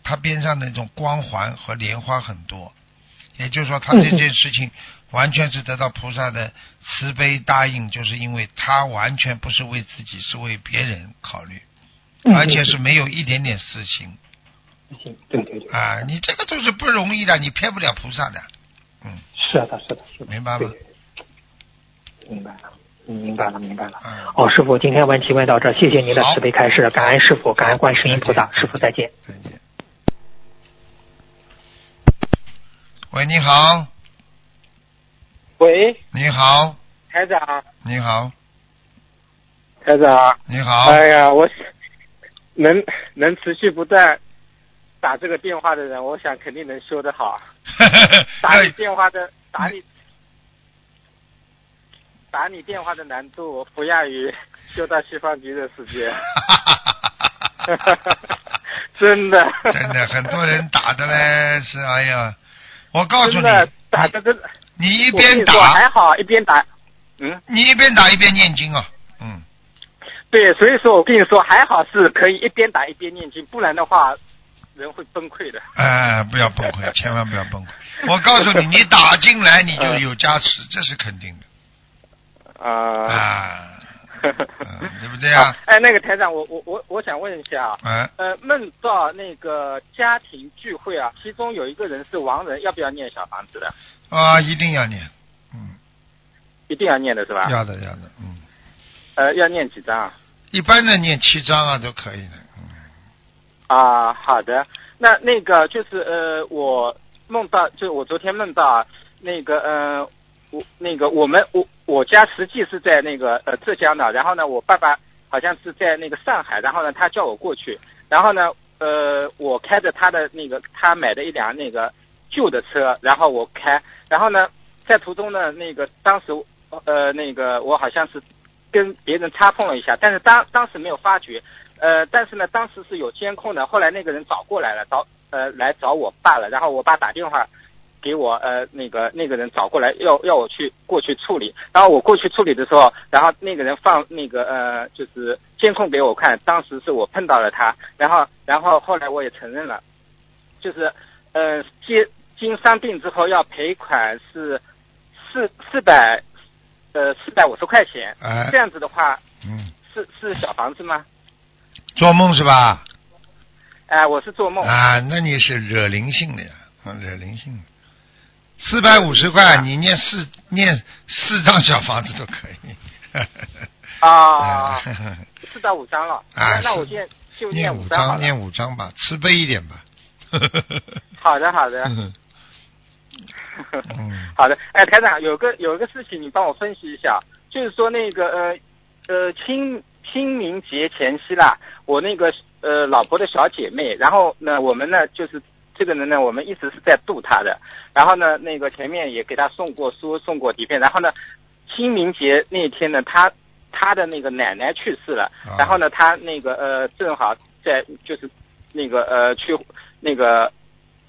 他边上的那种光环和莲花很多，也就是说他这件事情完全是得到菩萨的慈悲答应，就是因为他完全不是为自己，是为别人考虑，
嗯
而且是没有一点点私心
行，对对对，
啊！你这个都是不容易的，你骗不了菩萨的。嗯
是的，是的，是的，
明白吗
对？明白了，嗯明白了，明白了。
嗯，
哦，师傅，今天问题问到这，谢谢您的慈悲开示，感恩师傅，感恩观世音菩萨，师傅再见。
再见。喂，你好，
喂，
你好，
台长，
你好，
台长，
你好，
哎呀，我能能持续不断打这个电话的人，我想肯定能修得好。打你电话的打你打你电话的难度不亚于 修到西方极乐世界，真的，
真的很多人打的嘞，是哎呀，我告诉你，
打的真的，
你一边
你说还，好，一边打，嗯，
你一边打一边念经啊，嗯，
对，所以说我跟你说还好是可以一边打一边念经，不然的话人会崩溃的。
哎，不要崩溃，千万不要崩溃。我告诉你，你打进来你就有加持，这是肯定的
啊。
对不对啊？
哎，那个台长，我我我我想问一下啊，
哎，
呃，梦到那个家庭聚会啊，其中有一个人是亡人，要不要念小房子的？
啊，一定要念，嗯，
一定要念的是吧？
要的要的，嗯，
呃，要念几张啊？
一般的念七张啊都可以的，嗯，
啊，好的。那那个就是呃，我梦到，就我昨天梦到啊，那个呃，我那个我们我我家实际是在那个呃浙江的，然后呢，我爸爸好像是在那个上海，然后呢，他叫我过去，然后呢，呃，我开着他的那个他买的一辆那个旧的车，然后我开，然后呢，在途中呢，那个当时呃那个我好像是跟别人擦碰了一下，但是当当时没有发觉，呃，但是呢，当时是有监控的，后来那个人找过来了，找呃来找我爸了，然后我爸打电话给我，呃，那个那个人找过来要要我去过去处理，然后我过去处理的时候，然后那个人放那个呃就是监控给我看，当时是我碰到了他，然后然后后来我也承认了，就是呃接经伤病之后要赔款是四四百呃四百五十块钱，
哎
这，样子的话
嗯，
是是小房子吗？
做梦是吧？
哎、我是做梦。
啊，那你是惹灵性的呀，啊，惹灵性的。四百五十块，你念四念四张小房子都可以。
啊，四到五张了。
啊
那那我念就
念五张。念五张吧，慈悲一点吧。
好的，好的，
嗯 嗯
好的。哎，台长，有个有个事情，你帮我分析一下，就是说那个呃呃清清明节前夕啦，我那个呃老婆的小姐妹，然后呢，我们呢就是这个人呢，我们一直是在度他的，然后呢，那个前面也给他送过书，送过底片，然后呢，清明节那天呢，他他的那个奶奶去世了，
啊。
然后呢，他那个呃正好在就是那个呃去那个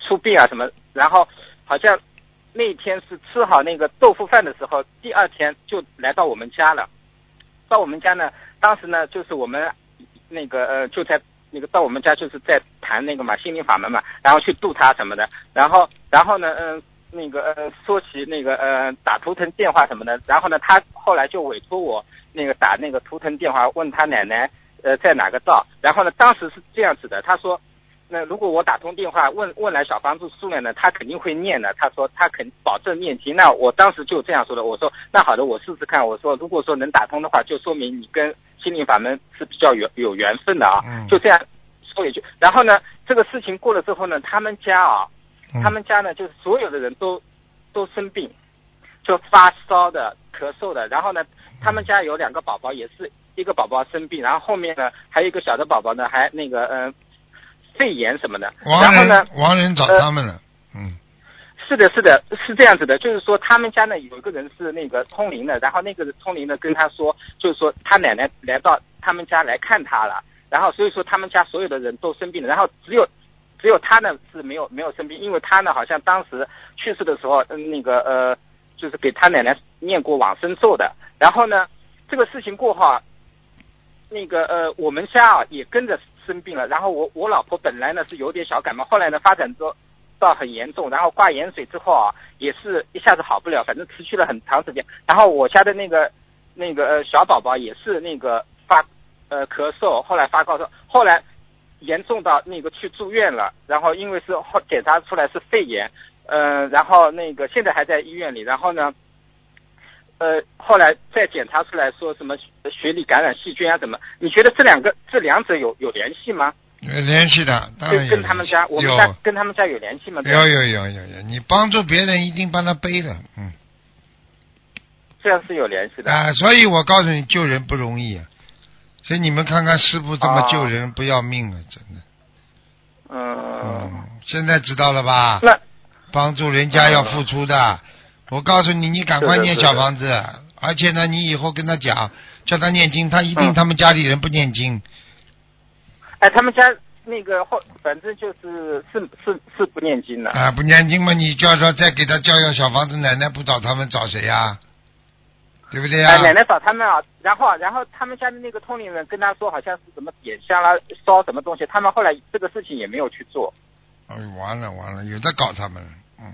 出殡啊什么，然后好像那天是吃好那个豆腐饭的时候，第二天就来到我们家了。到我们家呢，当时呢就是我们那个呃就在那个到我们家就是在谈那个嘛心灵法门嘛，然后去度他什么的，然后然后呢嗯、那个呃说起那个呃打图腾电话什么的，然后呢他后来就委托我那个打那个图腾电话问他奶奶呃在哪个道，然后呢当时是这样子的，他说。那如果我打通电话问问来小房子数量呢，他肯定会念的。他说他肯保证念经。那我当时就这样说的。我说那好的，我试试看。我说如果说能打通的话，就说明你跟心灵法门是比较有有缘分的啊。
嗯
就这样说一句。然后呢，这个事情过了之后呢，他们家啊，
嗯
他们家呢就是所有的人都都生病，就发烧的、咳嗽的。然后呢，他们家有两个宝宝，也是一个宝宝生病，然后后面呢还有一个小的宝宝呢，还那个嗯、呃肺炎什么的。然后呢
人，亡人找
呃
他们了，嗯
是的，是的，是这样子的，就是说他们家呢有一个人是那个通灵的，然后那个通灵的跟他说，就是说他奶奶来到他们家来看他了，然后所以说他们家所有的人都生病了，然后只有只有他呢是没有没有生病，因为他呢好像当时去世的时候，嗯，那个呃，就是给他奶奶念过往生咒的，然后呢这个事情过后啊，那个呃我们家啊也跟着生病了，然后我我老婆本来呢是有点小感冒，后来呢发展到。到很严重，然后挂盐水之后啊，也是一下子好不了，反正持续了很长时间。然后我家的那个那个呃小宝宝也是那个发呃咳嗽，后来发高烧，后来严重到那个去住院了，然后因为是后检查出来是肺炎，呃，然后那个现在还在医院里，然后呢，呃，后来再检查出来说什么血里感染细菌啊怎么？你觉得这两个这两者有有联系吗？
有联系的，当然
跟
有
跟他们家，我们家跟他们家有联系吗？
有有有有有，你帮助别人一定帮他背的，嗯
这样是有联系的。
啊，所以我告诉你，救人不容易啊。所以你们看看师傅这么
啊
救人，不要命了，真的。
嗯，
嗯，现在知道了吧？
那
帮助人家要付出的。我告诉你，你赶快念小房子，而且呢，你以后跟他讲，叫他念经，他一定
嗯
他们家里人不念经。
哎，他们家那个后，反正就是是是是不念经的。
啊，不念经嘛，你叫说再给他叫要小房子，奶奶不找他们找谁呀、对不对呀、
哎，奶奶找他们啊，然后然后他们家的那个通灵人跟他说，好像是什么点香啦、烧什么东西，他们后来这个事情也没有去做。
哎，完了完了，有的搞他们了，嗯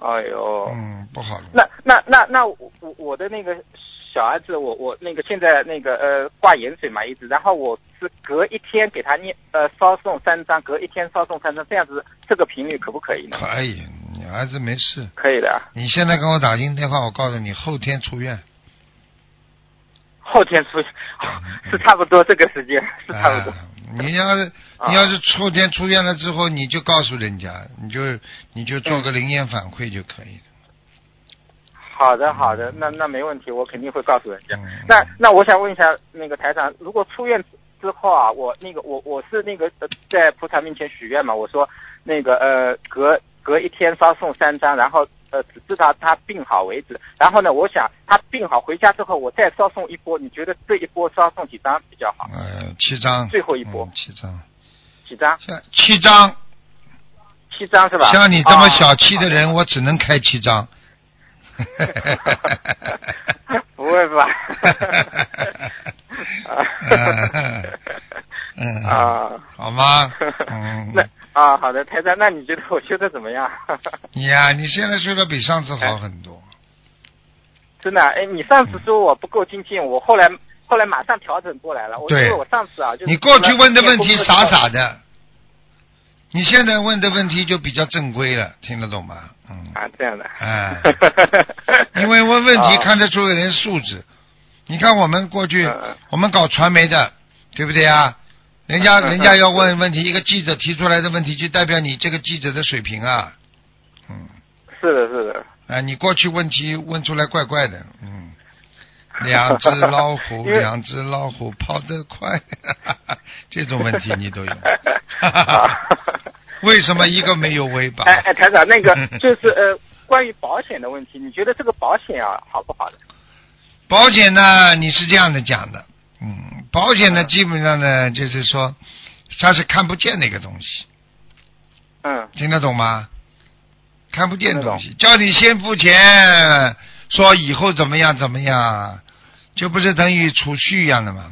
哎呦，
嗯，不好了。
那那那那我我我的那个小儿子，我我那个现在那个呃挂盐水嘛一直，然后我是隔一天给他念呃烧送三张，隔一天烧送三张，这样子这个频率可不可以呢？
可以，你儿子没事。
可以的，
你现在跟我打进电话，我告诉你，后天出院。
后天出是差不多这个时间 是差不多。
啊，你要是
啊
你要是后天出院了之后，你就告诉人家，你就你就做个灵验反馈就可以了。
好的，好的，那那没问题，我肯定会告诉人家。
嗯
那那我想问一下，那个台长，如果出院之后啊，我那个我我是那个呃在菩萨面前许愿嘛，我说那个呃隔隔一天发送三张，然后呃只知道他病好为止。然后呢，我想他病好回家之后，我再烧送一波，你觉得这一波烧送几张比较好？
呃，七张。
最后一波
嗯七张。
几张？
像七张，
七张是吧？
像你这么
哦
小气的人，我只能开七张。
不会吧？
嗯
啊，
好吗？嗯，
那啊，好的，台长，那你觉得我修的怎么样？
你 呀、你现在修的比上次好很多。
真的，哎，你上次说我不够精进，我后来后来马上调整过来了。我因我上次啊，就是
你过去问的问题傻傻的，你现在问的问题就比较正规了，听得懂吗？嗯，
啊，这样的。
哎，因为问问题
啊
看得出个人素质。你看我们过去我们搞传媒的，对不对啊？人家 人家要问问题，一个记者提出来的问题，就代表你这个记者的水平啊。嗯，
是的，是的。
啊，你过去问题问出来怪怪的，嗯，两只老虎，两只老虎跑得快，这种问题你都有。为什么一个没有尾巴？
哎哎，台长，那个就是呃，关于保险的问题，你觉得这个保险啊好不好的？
保险呢，你是这样的讲的，嗯，保险呢，基本上呢，就是说它是看不见的一个东西，
嗯
听得懂吗？看不见的东西，叫你先付钱，说以后怎么样怎么样，就不是等于储蓄一样的嘛，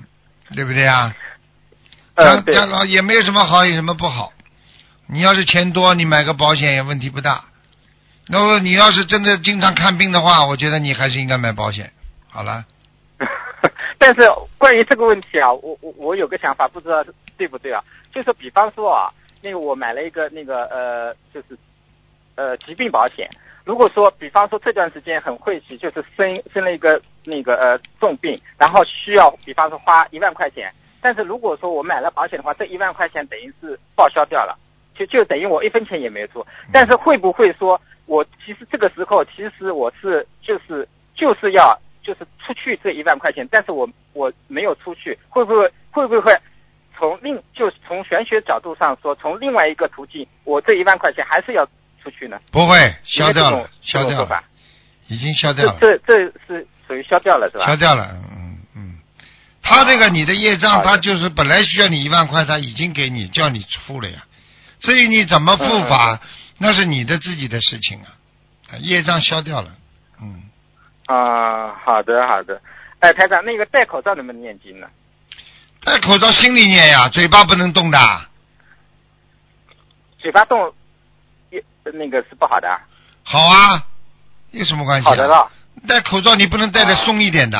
对不对啊？
嗯，对，
讲讲了也没有什么好，有什么不好？你要是钱多，你买个保险也问题不大。那么你要是真的经常看病的话，我觉得你还是应该买保险。好了，
但是关于这个问题啊，我我我有个想法，不知道对不对啊？就是比方说啊，那个我买了一个那个呃，就是呃疾病保险。如果说比方说这段时间很晦气，就是生生了一个那个呃重病，然后需要比方说花一万块钱，但是如果说我买了保险的话，这一万块钱等于是报销掉了，就就等于我一分钱也没有出。但是会不会说我其实这个时候其实我是就是就是要就是出去这一万块钱，但是我我没有出去，会不会会不会从另就是从玄学角度上说，从另外一个途径，我这一万块钱还是要出去呢？
不会消掉了消掉了
这种说法，，
已经消掉了，
这这这是属于消掉了是吧？
消掉了。嗯嗯，他这个你的业障，他就是本来需要你一万块，他已经给你叫你付了呀。至于你怎么付法，那是你的自己的事情啊，啊业障消掉了。嗯，
啊，好的好的。哎，台长，那个戴口罩能不能念经呢？
戴口罩心里念呀，嘴巴不能动的。
嘴巴动，也那个是不好的啊。
好啊，有什么关系、啊？
好的了。
戴口罩你不能戴的松一点的，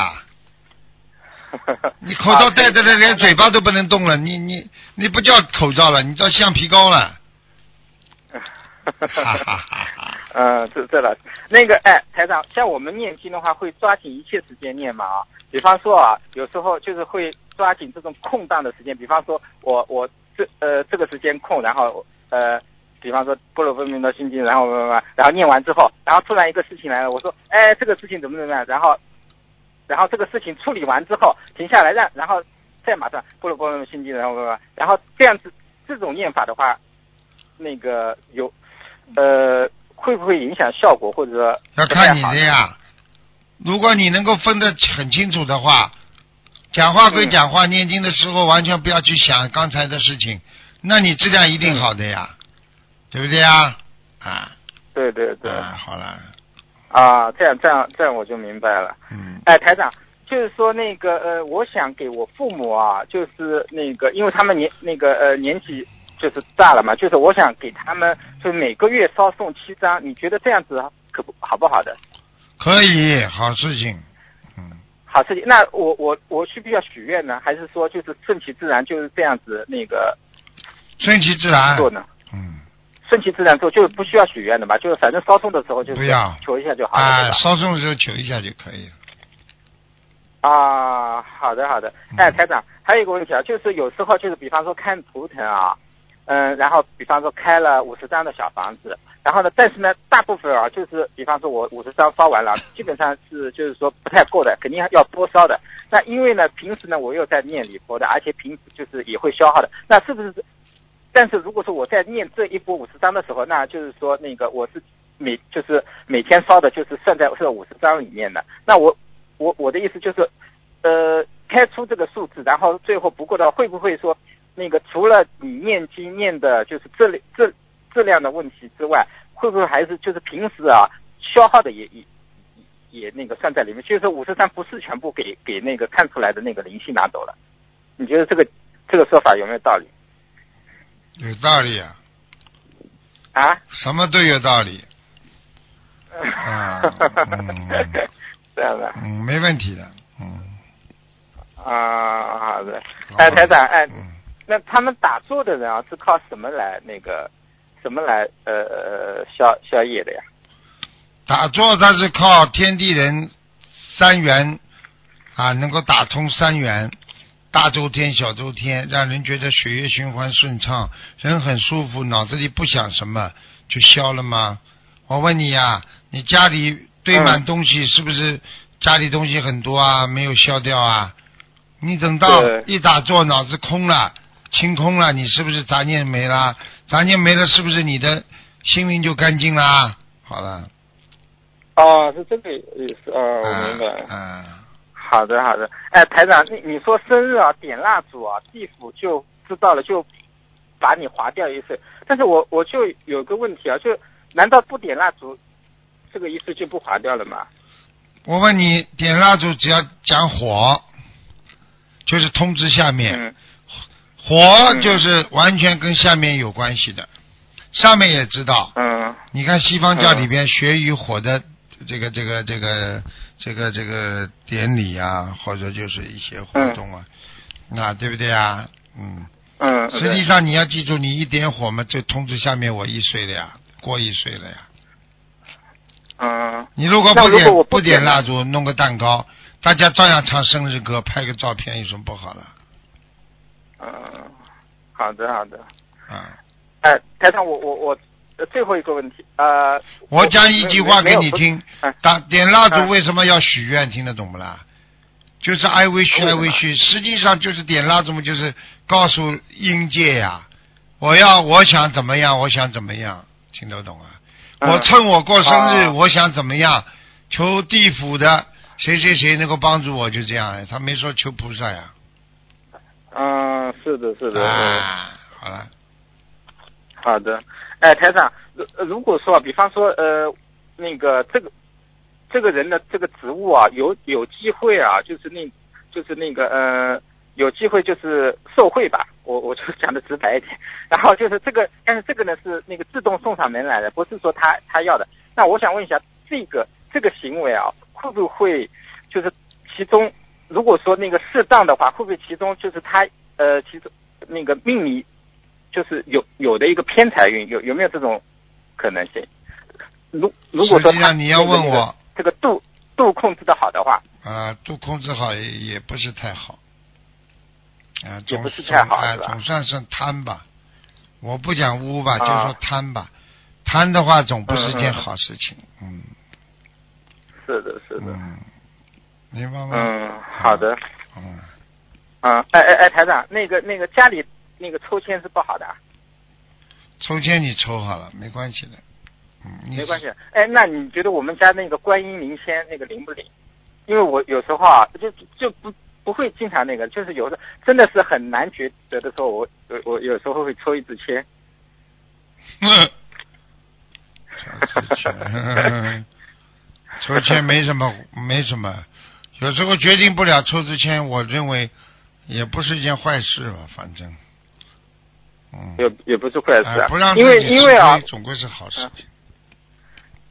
你口罩戴着的连嘴巴都不能动了，你你你不叫口罩了，你叫橡皮膏了。哈哈哈哈！
嗯，这这了，那个哎，台长，像我们念经的话，会抓紧一切时间念嘛啊。比方说啊，有时候就是会抓紧这种空档的时间，比方说我我这呃这个时间空，然后呃，比方说般若分明的心经，然后然后念完之后，然后突然一个事情来了，我说哎这个事情怎么怎么样，然后然后这个事情处理完之后停下来让然后再马上般若波罗心经，然后然后这样子这种念法的话，那个有呃会不会影响效果，或者说
要看你的呀。如果你能够分得很清楚的话，讲话归讲话，念经的时候完全不要去想刚才的事情，那你质量一定好的呀，对不对呀？啊，
对对对，
啊，好了，
啊，这样这样这样我就明白了。
嗯，
哎，台长，就是说那个呃，我想给我父母啊，就是那个，因为他们年那个呃年纪就是炸了嘛，就是我想给他们就每个月烧送七张，你觉得这样子可不好不好的？
可以，好事情，嗯，
好事情。那我我我需不需要许愿呢？还是说就是顺其自然就是这样子那个
顺其自然，
做呢？
嗯，
顺其自然做，就是不需要许愿的嘛，就是反正烧送的时候就是
不要
求一下就好了，
啊？烧送的时候求一下就可以了。
啊，好的好的。
嗯
哎，台长，还有一个问题啊，就是有时候就是比方说看图腾啊，嗯，然后比方说开了五十张的小房子，然后呢，但是呢，大部分啊，就是比方说我五十张烧完了，基本上是就是说不太够的，肯定要多烧的。那因为呢，平时呢我又在念礼佛的，而且平时就是也会消耗的，那是不是？但是如果说我在念这一波五十张的时候，那就是说那个我是每就是每天烧的，就是算在这五十张里面的。那我我我的意思就是，呃，开出这个数字，然后最后不过的，会不会说那个除了你念经念的就是质量质质量的问题之外，会不会还是就是平时啊消耗的也也也那个算在里面？就是五十三不是全部给给那个看出来的那个灵性拿走了？你觉得这个这个说法有没有道理
有道理啊，
啊？
什么都有道理，啊嗯
这样的
嗯，没问题的，嗯，
啊，好的。哎，台长，哎，
嗯，
那他们打坐的人啊，是靠什么来那个什么来呃呃消消业的呀？
打坐他是靠天地人三元啊，能够打通三元，大周天、小周天，让人觉得血液循环顺畅，人很舒服，脑子里不想什么就消了吗？我问你呀、你家里堆满东西，是不是家里东西很多啊，没有消掉啊。你等到一打坐，脑子空了，清空了，你是不是杂念没了？杂念没了，是不是你的心灵就干净啦？好了，
哦，是这个意思，哦，我明白了。
嗯，
好的，好的。哎，台长，你你说生日啊，点蜡烛啊，地府就知道了，就把你划掉一次。但是我我就有个问题啊，就难道不点蜡烛，这个意思就不划掉了吗？
我问你，点蜡烛只要讲火，就是通知下面，
嗯
火就是完全跟下面有关系的，上面也知道。
嗯
你看西方教里边学与火的这个这个这个这个这个典礼啊，或者就是一些活动啊，那对不对啊？嗯，
嗯，
实际上你要记住，你一点火嘛，就通知下面我一岁了呀，过一岁了呀。
嗯
你如果不点不
点
点蜡烛，弄个蛋糕，大家照样唱生日歌，拍个照片，有什么不好的？
嗯，好的好的。
啊，
哎，台长，我我我呃最后一个问题，呃，
我讲一句话给你。听
嗯，
打点蜡烛
嗯
为什么要许愿？听得懂不啦？就是爱为虚，爱为虚，实际上就是点蜡烛嘛，就是告诉阴界呀，我要我想怎么样，我想怎么样，听得懂啊？
嗯
我趁我过生日，
啊
我想怎么样，求地府的谁谁谁能够帮助我，就这样，他没说求菩萨呀。
嗯，是的，是的。
好了，
好的，哎，台长，如呃如果说，比方说，呃，那个这个这个人的这个职务啊，有有机会啊，就是那，就是那个呃，有机会就是受贿吧，我我就讲的直白一点。然后就是这个，但是这个呢是那个自动送上门来的，不是说他他要的。那我想问一下，这个这个行为啊，会不会就是其中，如果说那个适当的话，会不会其中就是他呃，其中那个命里就是有有的一个偏财运，有有没有这种可能性？如如果说他
实际上你要问
那个
我。
这个度度控制的好的话，
啊，度控制好也也不是太好，啊，
也
总
不是太好
总算是贪吧。我不讲污吧，
啊。
就说贪吧。贪的话总不是件好事情，嗯。
是的，是的，
嗯，明白吗？
嗯，好的，
嗯，
嗯，哎哎哎，台长，那个那个家里那个抽签是不好的啊，
抽签你抽好了，没关系的，嗯，
没关系。哎，那你觉得我们家那个观音灵签那个灵不灵？因为我有时候啊，就就不不会经常那个，就是有的真的是很难抉择的时候，我我我有时候会抽一支签。
嗯，抽签，抽签没什么，没什么，有时候决定不了抽支签，我认为也不是一件坏事吧，反正，嗯，
也也不是坏事啊
哎不让，
因为因为啊，
总归是好事情。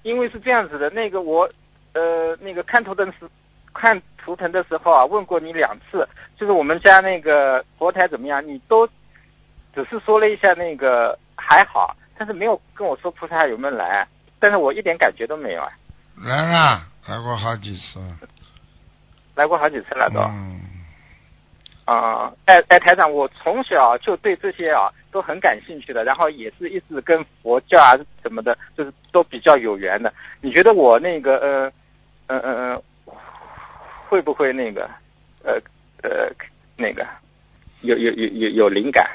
因为是这样子的，那个我呃那个看图腾时看图腾的时候啊，问过你两次，就是我们家那个佛台怎么样，你都只是说了一下那个还好，但是没有跟我说菩萨有没有来，但是我一点感觉都没有啊，
来了，来过好几次，
来过好几次了都。
嗯，
啊，哎哎，台长，我从小就对这些啊都很感兴趣的，然后也是一直跟佛教啊什么的，就是都比较有缘的。你觉得我那个呃呃呃呃，会不会那个呃呃那个有有有有有灵感？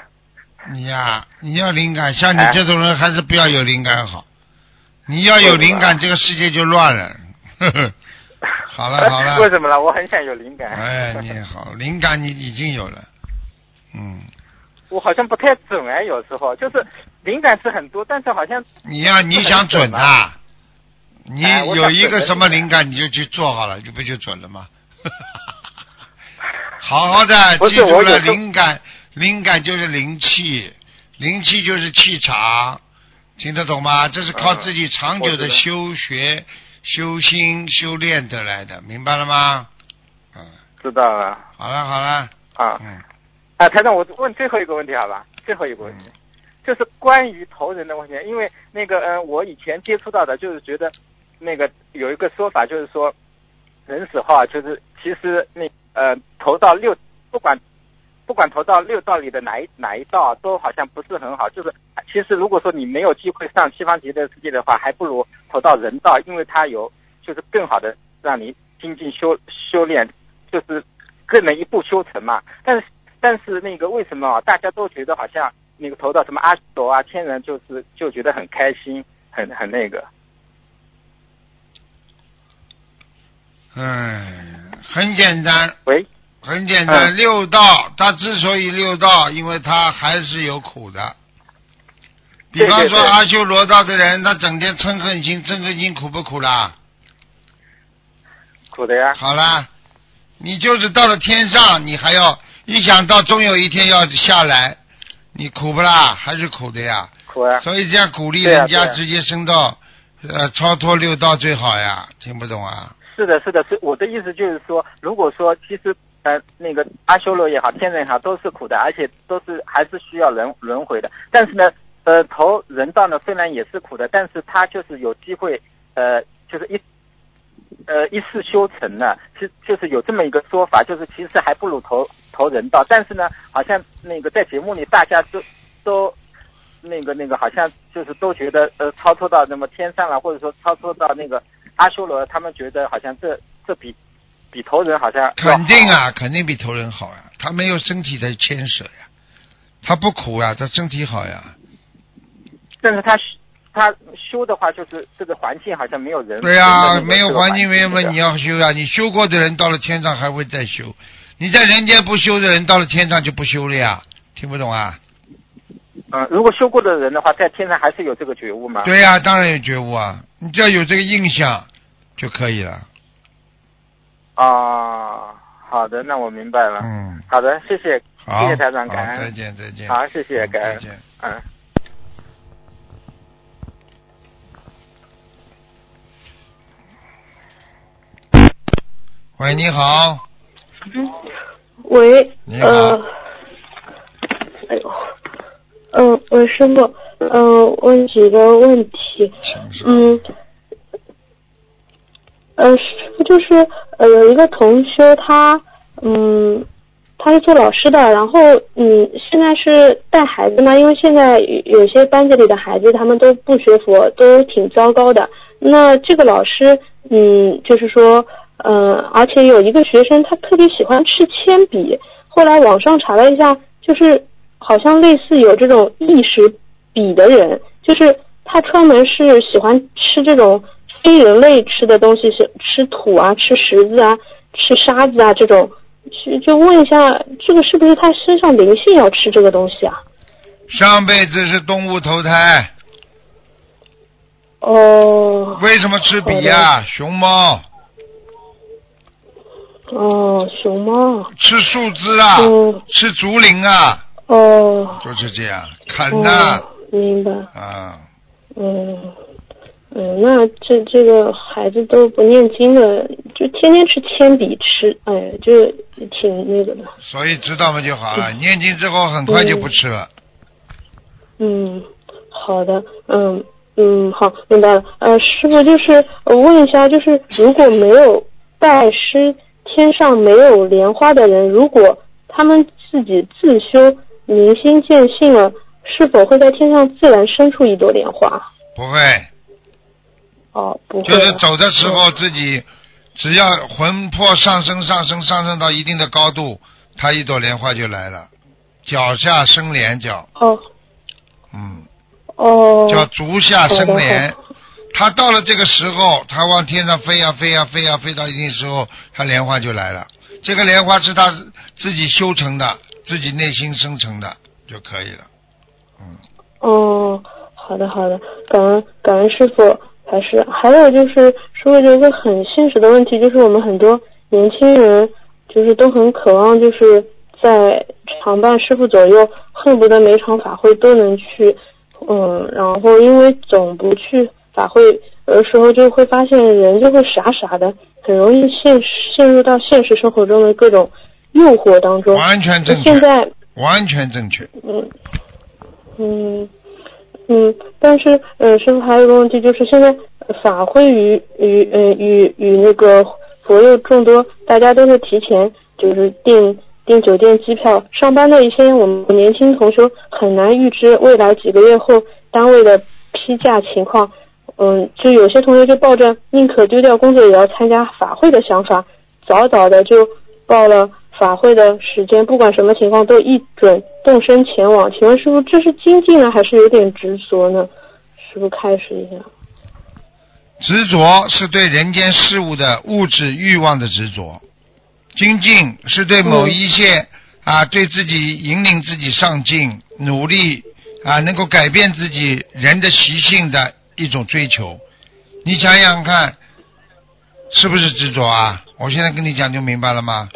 你呀、你要灵感，像你
哎
这种人还是不要有灵感好。你要有灵感，这个世界就乱了。呵 呵好了好了，
为什么了？我很想有灵感。
哎，你好，灵感你已经有了，嗯，
我好像不太准哎，有时候就是灵感是很多，但是好像
你要你想准啊，你有一个什么灵感你就去做好了，就不就准了吗？好好的记住了，灵感灵感就是灵气，灵气就是气场，听得懂吗？这是靠
嗯
自己长久的修学、修心、修炼得来的，明白了吗？嗯，
知道了
好了好了，
啊。
嗯，
啊，台长，我问最后一个问题好吧？最后一个问题，就是关于投人的问题。因为那个，嗯、我以前接触到的，就是觉得那个有一个说法，就是说人死后啊，就是其实那呃投到六，不管不管投到六道里的哪一哪一道，都好像不是很好。就是其实如果说你没有机会上西方极乐世界的话，还不如投到人道，因为它有就是更好的让你精进修修炼，就是更能一步修成嘛。但是但是那个为什么啊？大家都觉得好像那个投到什么阿修罗啊、天人，就是就觉得很开心，很很那个。
哎，很简单，
喂，
很简单，
嗯
六道，他之所以六道，因为他还是有苦的。比方说阿修罗道的人，他整天嗔恨心，嗔恨心苦不苦啦？
苦的呀。
好啦，你就是到了天上，你还要一想到终有一天要下来，你苦不啦？还是苦的呀。
苦啊。
所以这样鼓励人家直接升到呃超脱六道最好呀，听不懂啊？
是的，是的，是我的意思就是说，如果说其实呃那个阿修罗也好，天人也好，都是苦的，而且都是还是需要轮轮回的。但是呢，呃，投人道呢虽然也是苦的，但是他就是有机会呃，就是一呃一世修成呢，其就是有这么一个说法，就是其实还不如投投人道。但是呢，好像那个在节目里大家都都。那个那个好像就是都觉得呃超脱到那么天上了，或者说超脱到那个阿修罗，他们觉得好像这这比比头人好像要
肯定啊，肯定比头人好呀，他没有身体的牵扯呀，他不苦呀，他身体好呀。
但是他他修的话，就是这个环境好像没有人
对呀、没有环境没有嘛，你要修呀。你修过的人到了天上还会再修，你在人间不修的人到了天上就不修了呀，听不懂啊？
嗯，如果修过的人的话，在天上还是有这个觉悟吗？
对呀、当然有觉悟啊，你只要有这个印象就可以了。
啊，好的，那我明白了。
嗯，
好的，谢谢，谢谢台长，感恩。
再见再见。
好，谢谢，
嗯
感恩。
再见。
嗯。
喂，你好，嗯
喂，
你好
呃，哎呦，嗯、喂，师傅，嗯、问几个问题，
请说。
嗯，呃，就是呃有一个同修他，嗯，他是做老师的，然后嗯现在是带孩子嘛，因为现在有有些班级里的孩子他们都不学佛，都挺糟糕的。那这个老师，嗯，就是说，嗯、而且有一个学生他特别喜欢吃铅笔，后来网上查了一下，就是好像类似有这种异食笔的人，就是他专门是喜欢吃这种非人类吃的东西，是吃土啊、吃石子啊、吃沙子啊这种。就就问一下，这个是不是他身上灵性要吃这个东西啊？
上辈子是动物投胎，
哦
为什么吃笔呀、熊猫。
哦，熊猫，
吃树枝啊，
嗯
吃竹林啊，
哦。
就是这样啃呐、
哦，明白，
啊，
嗯嗯，那这这个孩子都不念经的，就天天吃铅笔吃，哎，就挺那个的。
所以知道嘛就好了。念经之后很快就不吃了。
嗯，好的，嗯嗯，好，明白了。呃，师傅就是呃问一下，就是如果没有拜师，天上没有莲花的人，如果他们自己自修明心见性了，是否会在天上自然生出一朵莲花？
不会，
哦，不会。
就是走的时候自己只要魂魄上升上升上升到一定的高度，它一朵莲花就来了。脚下生莲叫，
哦
嗯，
哦。
叫足下生莲
好。
它到了这个时候，它往天上飞呀、飞呀、飞呀、飞到一定时候，它莲花就来了。这个莲花是他自己修成的，自己内心生成的就可以了。嗯，
哦，好的好的，感恩感恩师傅。还是还有就是，师傅有一个很现实的问题，就是我们很多年轻人就是都很渴望，就是在常伴师傅左右，恨不得每场法会都能去，嗯，然后因为总不去法会，有的时候就会发现人就会傻傻的，很容易陷陷入到现实生活中的各种诱惑当中。
完全正确
现，在
完全正确。
嗯嗯嗯，但是呃，师傅还有个问题，就是现在法会与与呃与与那个佛友众多，大家都是提前就是订订酒店、机票。上班的一些我们年轻同学很难预知未来几个月后单位的批假情况。嗯，就有些同学就抱着宁可丢掉工作也要参加法会的想法，早早的就报了法会的时间，不管什么情况都一准动身前往。请问师傅，这是精进呢，还是有点执着呢？师傅开始一下。
执着是对人间事物的物质欲望的执着，精进是对某一些、啊，对自己引领自己上进、努力啊，能够改变自己人的习性的一种追求。你想想看，是不是执着啊？我现在跟你讲就明白了吗？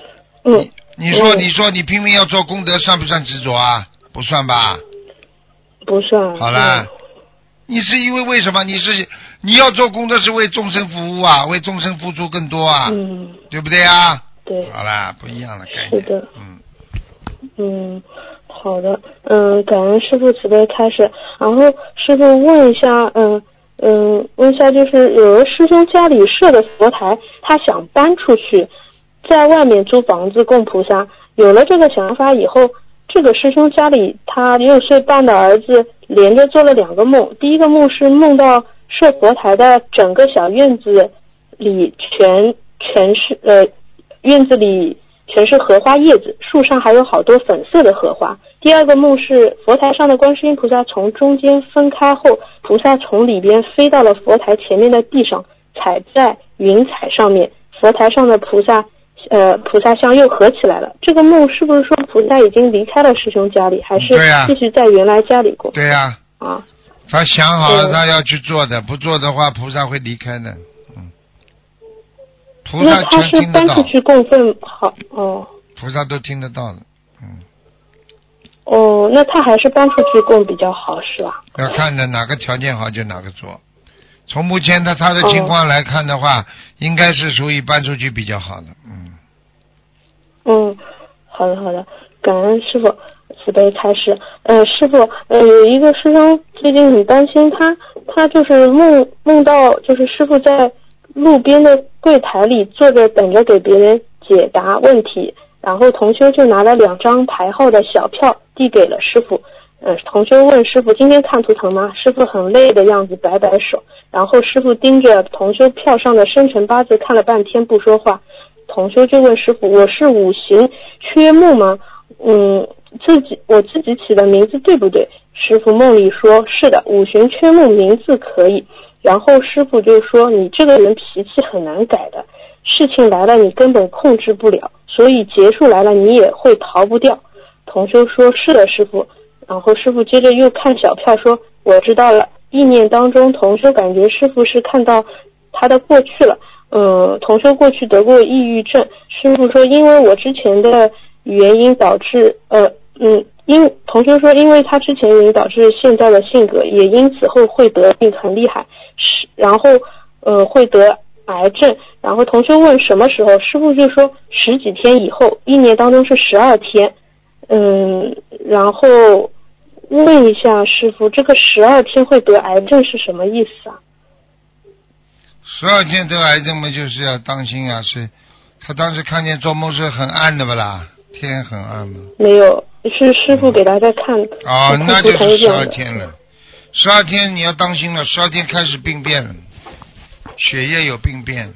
嗯，
你说，
嗯
你说，你拼命要做功德，算不算执着啊？不算吧？
不算。
好了，你是因为为什么？你是你要做功德是为众生服务啊，为众生付出更多啊，
嗯，
对不对啊？
对。
好啦，不一样的概念。
是的
嗯，
嗯，好的，嗯，感恩师傅慈悲开始。然后师傅问一下，嗯嗯，问一下，就是有的师兄家里设的佛台，他想搬出去，在外面租房子供菩萨。有了这个想法以后，这个师兄家里他六岁半的儿子连着做了两个梦。第一个梦是梦到设佛台的整个小院子里全全是呃院子里全是荷花叶子，树上还有好多粉色的荷花。第二个梦是佛台上的观世音菩萨从中间分开后，菩萨从里边飞到了佛台前面的地上，踩在云彩上面，佛台上的菩萨。呃，菩萨像又合起来了。这个梦是不是说菩萨已经离开了师兄家里，还是继续在原来家里过？
对呀、
啊，
他想好了，
嗯
他要去做的，不做的话，菩萨会离开的。嗯，菩萨
他是
全听得到，
搬出去供奉好哦
菩萨都听得到的。嗯，
哦，那他还是搬出去供比较好是吧？
要看的哪个条件好就哪个做。从目前的他的情
哦
况来看的话，应该是属于搬出去比较好的。嗯，
嗯，好的好的，感恩师傅慈悲开示。呃，师傅，呃，有一个师兄最近很担心他，他就是梦梦到就是师傅在路边的柜台里坐着等着给别人解答问题，然后同修就拿了两张排号的小票递给了师傅。呃，同修问师傅今天看图腾吗？师傅很累的样子，摆摆手。然后师傅盯着同修票上的生辰八字看了半天不说话。同修就问师傅：“我是五行缺木吗？嗯，自己我自己起的名字对不对？”师傅梦里说：“是的，五行缺木名字可以。”然后师傅就说：“你这个人脾气很难改的，事情来了你根本控制不了，所以结束来了你也会逃不掉。”同修说：“是的，师傅。”然后师傅接着又看小票说：“我知道了。”意念当中，同修感觉师傅是看到他的过去了。呃，同学过去得过抑郁症，师傅说因为我之前的原因导致呃嗯因同学说因为他之前原因导致现在的性格，也因此后会得病很厉害，是然后呃会得癌症。然后同学问什么时候，师傅就说十几天以后，一年当中是十二天。嗯，然后问一下师傅，这个十二天会得癌症是什么意思啊？
十二天得癌症嘛，就是要当心啊！是，他当时看见做梦是很暗的不啦？天很暗吗。
没有，是师傅给大家看。
哦，
看
那就是十二天了。十二天你要当心了，十二天开始病变了，血液有病变，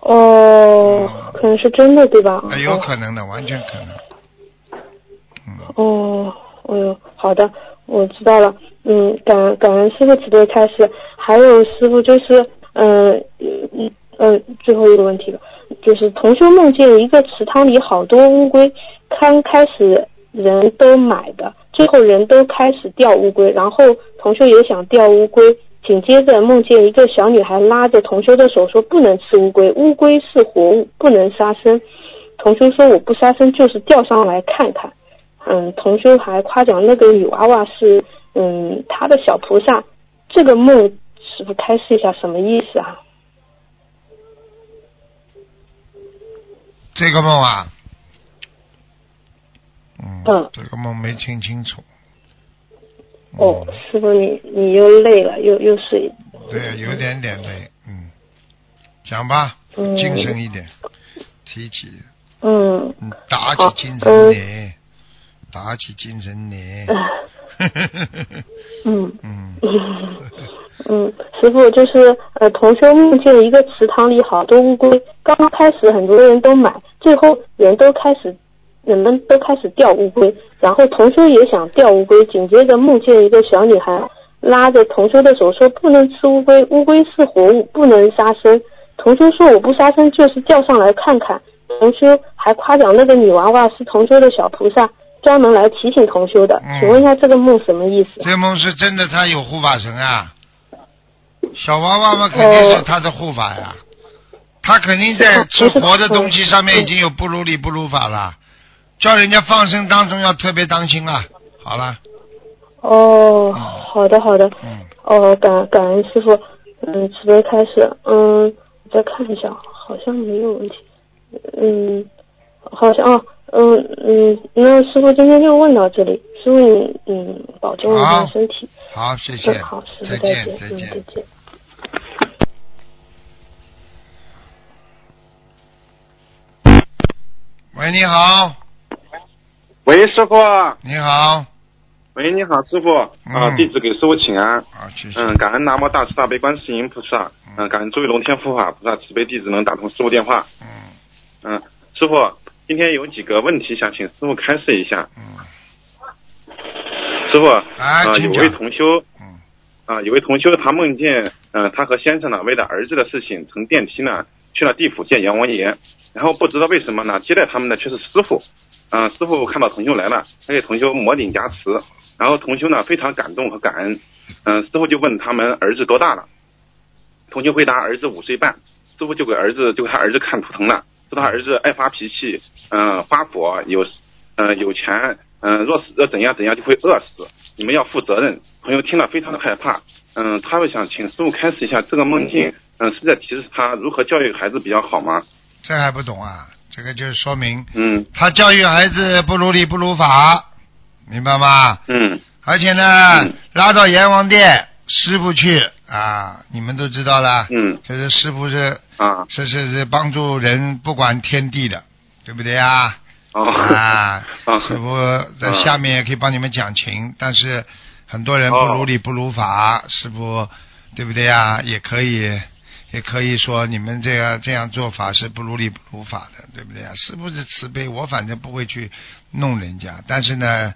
哦，可能是真的对吧？
哎，有可能的，完全可能。嗯，
哦，哦哟，好的，我知道了。嗯，感感恩师傅慈悲开始。还有师傅就是，嗯嗯嗯，最后一个问题了，就是同修梦见一个池塘里好多乌龟，刚开始人都买的，最后人都开始钓乌龟，然后同修也想钓乌龟。紧接着梦见一个小女孩拉着同修的手说：“不能吃乌龟，乌龟是活物，不能杀生。”同修说：“我不杀生，就是钓上来看看。”嗯，同修还夸奖那个女娃娃是嗯他的小菩萨。这个梦师傅开示一下什么意思啊？
这个梦啊，嗯，
嗯
这个梦没听清楚。
哦
嗯，
师傅你你又累了，又又睡。
对，有点点累，嗯，讲吧，
嗯
精神一点，提起，
嗯，
嗯，打起精神来，打起精神来，
嗯
嗯，
嗯，嗯，师傅就是呃，同修梦见一个池塘里好多乌龟，刚刚开始很多人都买，最后人都开始人们都开始钓乌龟，然后同修也想钓乌龟，紧接着梦见一个小女孩拉着同修的手说不能吃乌龟，乌龟是活物，不能杀生。同修说我不杀生，就是钓上来看看。同修还夸奖那个女娃娃是同修的小菩萨，专门来提醒同修的。
嗯
请问一下这个梦什么意思？
这梦是真的，他有护法神啊。小娃娃嘛，肯定是他的护法呀。他肯定在吃活的东西上面已经有不如理不如法了，叫人家放生当中要特别当心啊。好了，
哦，好的好的，
嗯，
哦，感感恩师傅，嗯，慈悲开始，嗯，我再看一下，好像没有问题，嗯，好像哦，嗯嗯，那师傅今天就问到这里，师傅你嗯保重一下身体，
好，谢谢
嗯，好，师傅
再
见，
见，再
嗯
见
再。见。
喂，你好，
喂，师傅。
你好，
喂，你好，师傅。啊，
嗯
弟子给师傅请安。
啊，谢谢。
嗯，感恩南无大慈大悲观世音菩萨。嗯，感恩诸位龙天护法菩萨慈悲弟子能打通师傅电话。
嗯
嗯，师傅，今天有几个问题想请师傅开示一下。
嗯。
师傅，
哎
啊，有位同修，
嗯。
啊，有位同修他梦见，嗯、他和先生呢为了儿子的事情乘电梯呢去了地府见阎王爷，然后不知道为什么呢接待他们的却是师傅，嗯、师傅看到同修来了，他给同修摩顶加持，然后同修呢非常感动和感恩，嗯、师傅就问他们儿子多大了，同修回答儿子五岁半，师傅就给儿子就给他儿子看图腾了，说他儿子爱发脾气，嗯、发火，有，嗯、有钱，嗯、若是要怎样怎样就会饿死，你们要负责任。朋友听了非常的害怕，嗯，他会想请师傅开始一下这个梦境，嗯，是在提示他如何教育孩子比较好吗？
这还不懂啊？这个就是说明
嗯
他教育孩子不如理不如法，明白吗？
嗯
而且呢，
嗯
拉到阎王殿，师傅去啊，你们都知道了，
嗯。
就是师傅是
啊。
是是是帮助人不管天地的，对不对啊，
啊
师傅在下面也可以帮你们讲情，但是很多人不如理不如法，师傅对不对呀？也可以，也可以说你们这样这样做法是不如理不如法的，对不对啊？师傅是慈悲，我反正不会去弄人家，但是呢，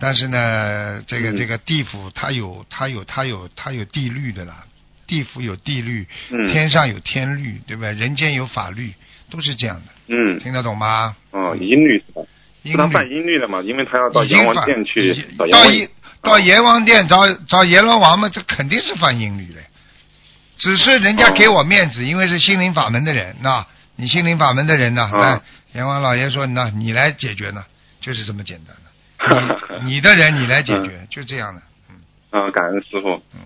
但是呢，这个
嗯
这个地府它有它有它有它有地律的啦，地府有地律，
嗯
天上有天律，对不对？人间有法律，都是这样的，
嗯
听得懂吗？
哦，音律是吧？
音
是他犯
律
音律了嘛？因为他要到阎王殿去
到阎。到阎王殿找找阎罗王嘛，这肯定是犯音律的。只是人家给我面子，因为是心灵法门的人，那你心灵法门的人呢？阎王老爷说，那你来解决呢，就是这么简单的。你你的人你来解决，就这样的。嗯
啊，感恩师傅。
嗯，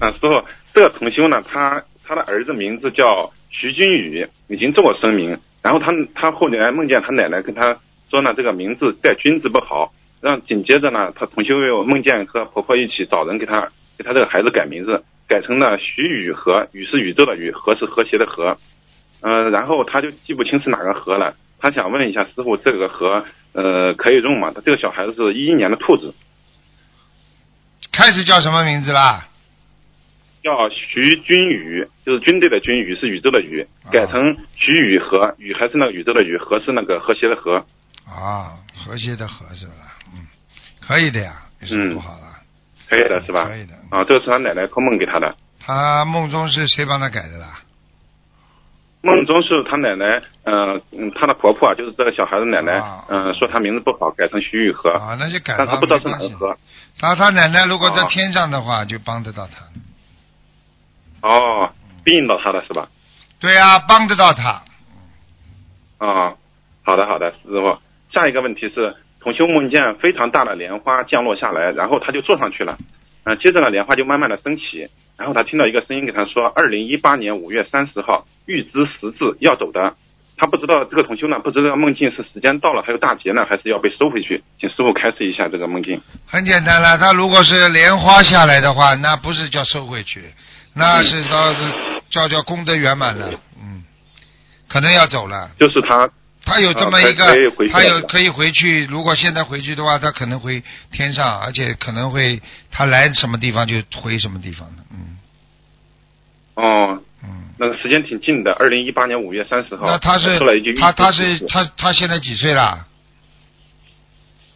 啊，师傅，这个同修呢，他他的儿子名字叫徐君宇，已经做过声明。然后他他后来梦见他奶奶跟他说呢，这个名字带“君”字不好。让紧接着呢，他同修又梦见和婆婆一起找人给他给他这个孩子改名字，改成了徐宇和，宇是宇宙的宇，和是和谐的和。呃，然后他就记不清是哪个和了。他想问一下师傅，这个和呃可以用嘛？他这个小孩子是一一年的兔子，
开始叫什么名字啦？
叫徐君宇，就是军队的军，宇是宇宙的宇，改成徐宇和，宇还是那个宇宙的宇，和是那个和谐的和。
啊，和谐的和是吧？嗯，可以的呀，有什么不好了？
可以的是吧？
可以的。
啊，这个是他奶奶托梦给他的，
他梦中是谁帮他改的啦？
梦中是他奶奶，呃，嗯，他的婆婆啊，就是这个小孩的奶奶
啊，
嗯、说他名字不好，改成徐玉和，
啊，那就改吧，
但他不知道是哪个和。
他他奶奶如果在
啊
天上的话，就帮得到他。
哦，庇应到他了是吧？
对啊、帮得到他。
啊，好的好的，师傅。下一个问题是，同修梦见非常大的莲花降落下来，然后他就坐上去了，嗯、接着呢，莲花就慢慢的升起，然后他听到一个声音给他说，二零一八年五月三十号预知时至要走的，他不知道这个同修呢，不知道梦境是时间到了还有大劫呢，还是要被收回去，请师傅开示一下这个梦境。
很简单了，他如果是莲花下来的话，那不是叫收回去，那是叫叫叫功德圆满了，嗯，可能要走了。
就是他，
他有这么一个他有可以回去。如果现在回去的话，他可能回天上，而且可能会他来什么地方就回什么地方的，嗯，
哦，
嗯，
那个时间挺近的，二零一八年五月三十号。
那他是他他是他他现在几岁啦？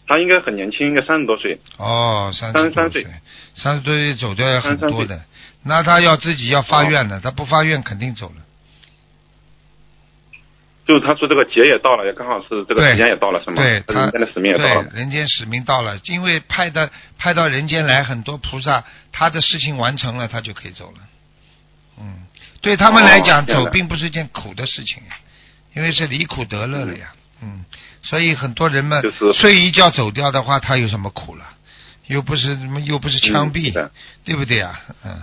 他应该很年轻，应该三十多岁。
哦，三十
33
多
岁
岁，三十多岁走掉也很多的。那他要自己要发愿的，他不发愿肯定走了。
就是他说这个节也到了，也刚好是这个时间也到了，是吗？
对他
人间的使命也到了
对。人间使命到了，因为派的派到人间来很多菩萨，他的事情完成了，他就可以走了。嗯，对他们来讲，走并不是一件苦的事情呀，因为是离苦得乐了呀。嗯，所以很多人们
就是
睡一觉走掉的话，他有什么苦了？又不是什么，又不是枪毙，对不对啊？嗯，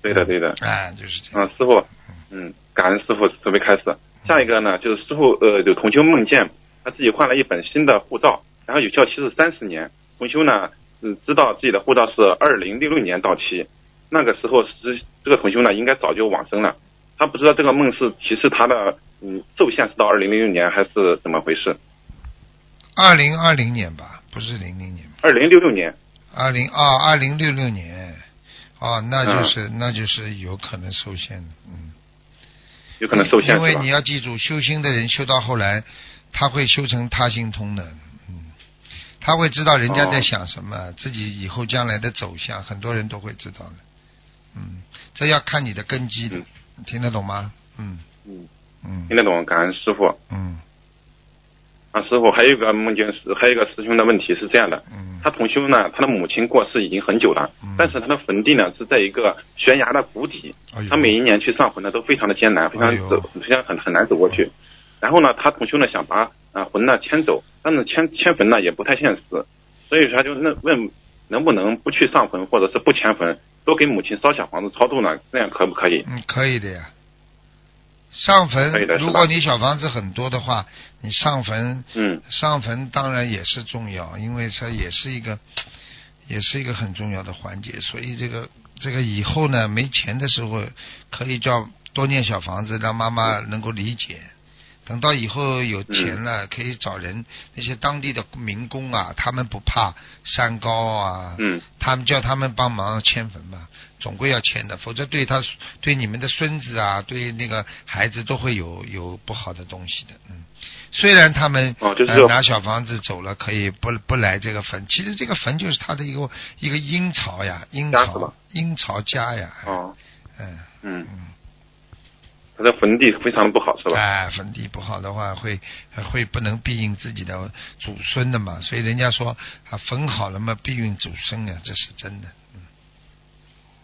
对的，对的。
哎，就是这样。
啊，师傅，嗯，感恩师傅准备开始。下一个呢，就是师傅呃，就同修梦见他自己换了一本新的护照，然后有效期是三十年。同修呢，嗯，知道自己的护照是二零六六年到期，那个时候是这个同修呢，应该早就往生了。他不知道这个梦是提示他的嗯受限是到二零六六年还是怎么回事？
二零二零年吧，不是零零年。
二零六六年，
二零啊，二零六六年，哦，那就是、那就是有可能受限的，嗯，
有可能受限
因为你要记住，修心的人修到后来，他会修成他心通的，嗯，他会知道人家在
哦
想什么，自己以后将来的走向，很多人都会知道的，嗯，这要看你的根基的，
嗯。
听得懂吗？嗯。
嗯，
嗯。
听得懂，感恩师傅。
嗯
啊，师傅，还有一个梦见师，还有一个师兄的问题是这样的，
嗯
他同修呢，他的母亲过世已经很久了，
嗯
但是他的坟地呢是在一个悬崖的谷底，他每一年去上坟呢都非常的艰难，非常走，非常很很难走过去。然后呢，他同修呢想把啊魂呢迁走，但是迁迁坟呢也不太现实，所以说他就问问能不能不去上坟，或者是不迁坟，多给母亲烧小房子超度呢？这样可不可以？
嗯，可以的呀。上坟如果你小房子很多的话，你上坟
嗯
上坟当然也是重要，因为它也是一个，也是一个很重要的环节。所以这个这个以后呢，没钱的时候可以叫多念小房子，让妈妈能够理解。等到以后有钱了，可以找人那些当地的民工啊，他们不怕山高啊，
嗯。
他们叫他们帮忙迁坟嘛，总归要迁的，否则对他对你们的孙子啊，对那个孩子都会有有不好的东西的。嗯，虽然他们、
哦就是
呃、拿小房子走了，可以不不来这个坟，其实这个坟就是他的一个一个阴曹呀，阴曹阴曹家呀。
哦。
嗯。
嗯，
嗯，
他的坟地非常的不好是吧？
哎，坟地不好的话，会会不能庇应自己的祖孙的嘛，所以人家说啊，坟好了嘛，庇应祖孙啊，这是真的。嗯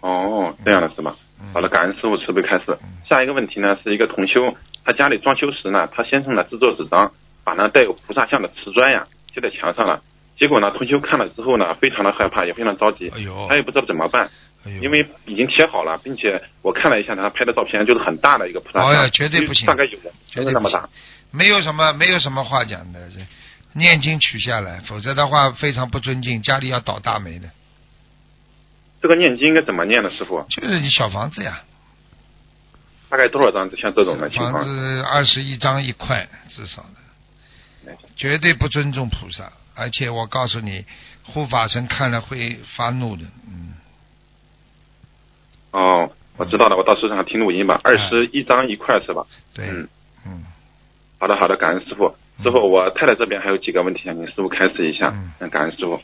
哦，这样的是吗？
嗯
好的，感恩师傅慈悲开始
嗯。
下一个问题呢，是一个同修，他家里装修时呢，他先生呢制作纸张，把那带有菩萨像的瓷砖呀贴在墙上了。结果呢，同修看了之后呢，非常的害怕，也非常着急，
哎呦，
他也不知道怎么办，因为已经贴好了，并且我看了一下他拍的照片，就是很大的一个菩萨像，
哦呀绝对不行
大概有
绝对
那么大。
没有什么没有什么话讲的，这念经取下来，否则的话非常不尊敬，家里要倒大霉的。
这个念经应该怎么念呢，师傅？
就是你小房子呀，
大概多少张？像这种的情况？
房子二十一张一块至少的，绝对不尊重菩萨，而且我告诉你，护法神看了会发怒的，嗯，
哦，我知道了，我到书上听录音吧。二十一张一块是吧？
对，
嗯
嗯
好的，好的，感恩师傅。师傅，我太太这边还有几个问题想跟师傅开示一下。
嗯
嗯，感恩师傅。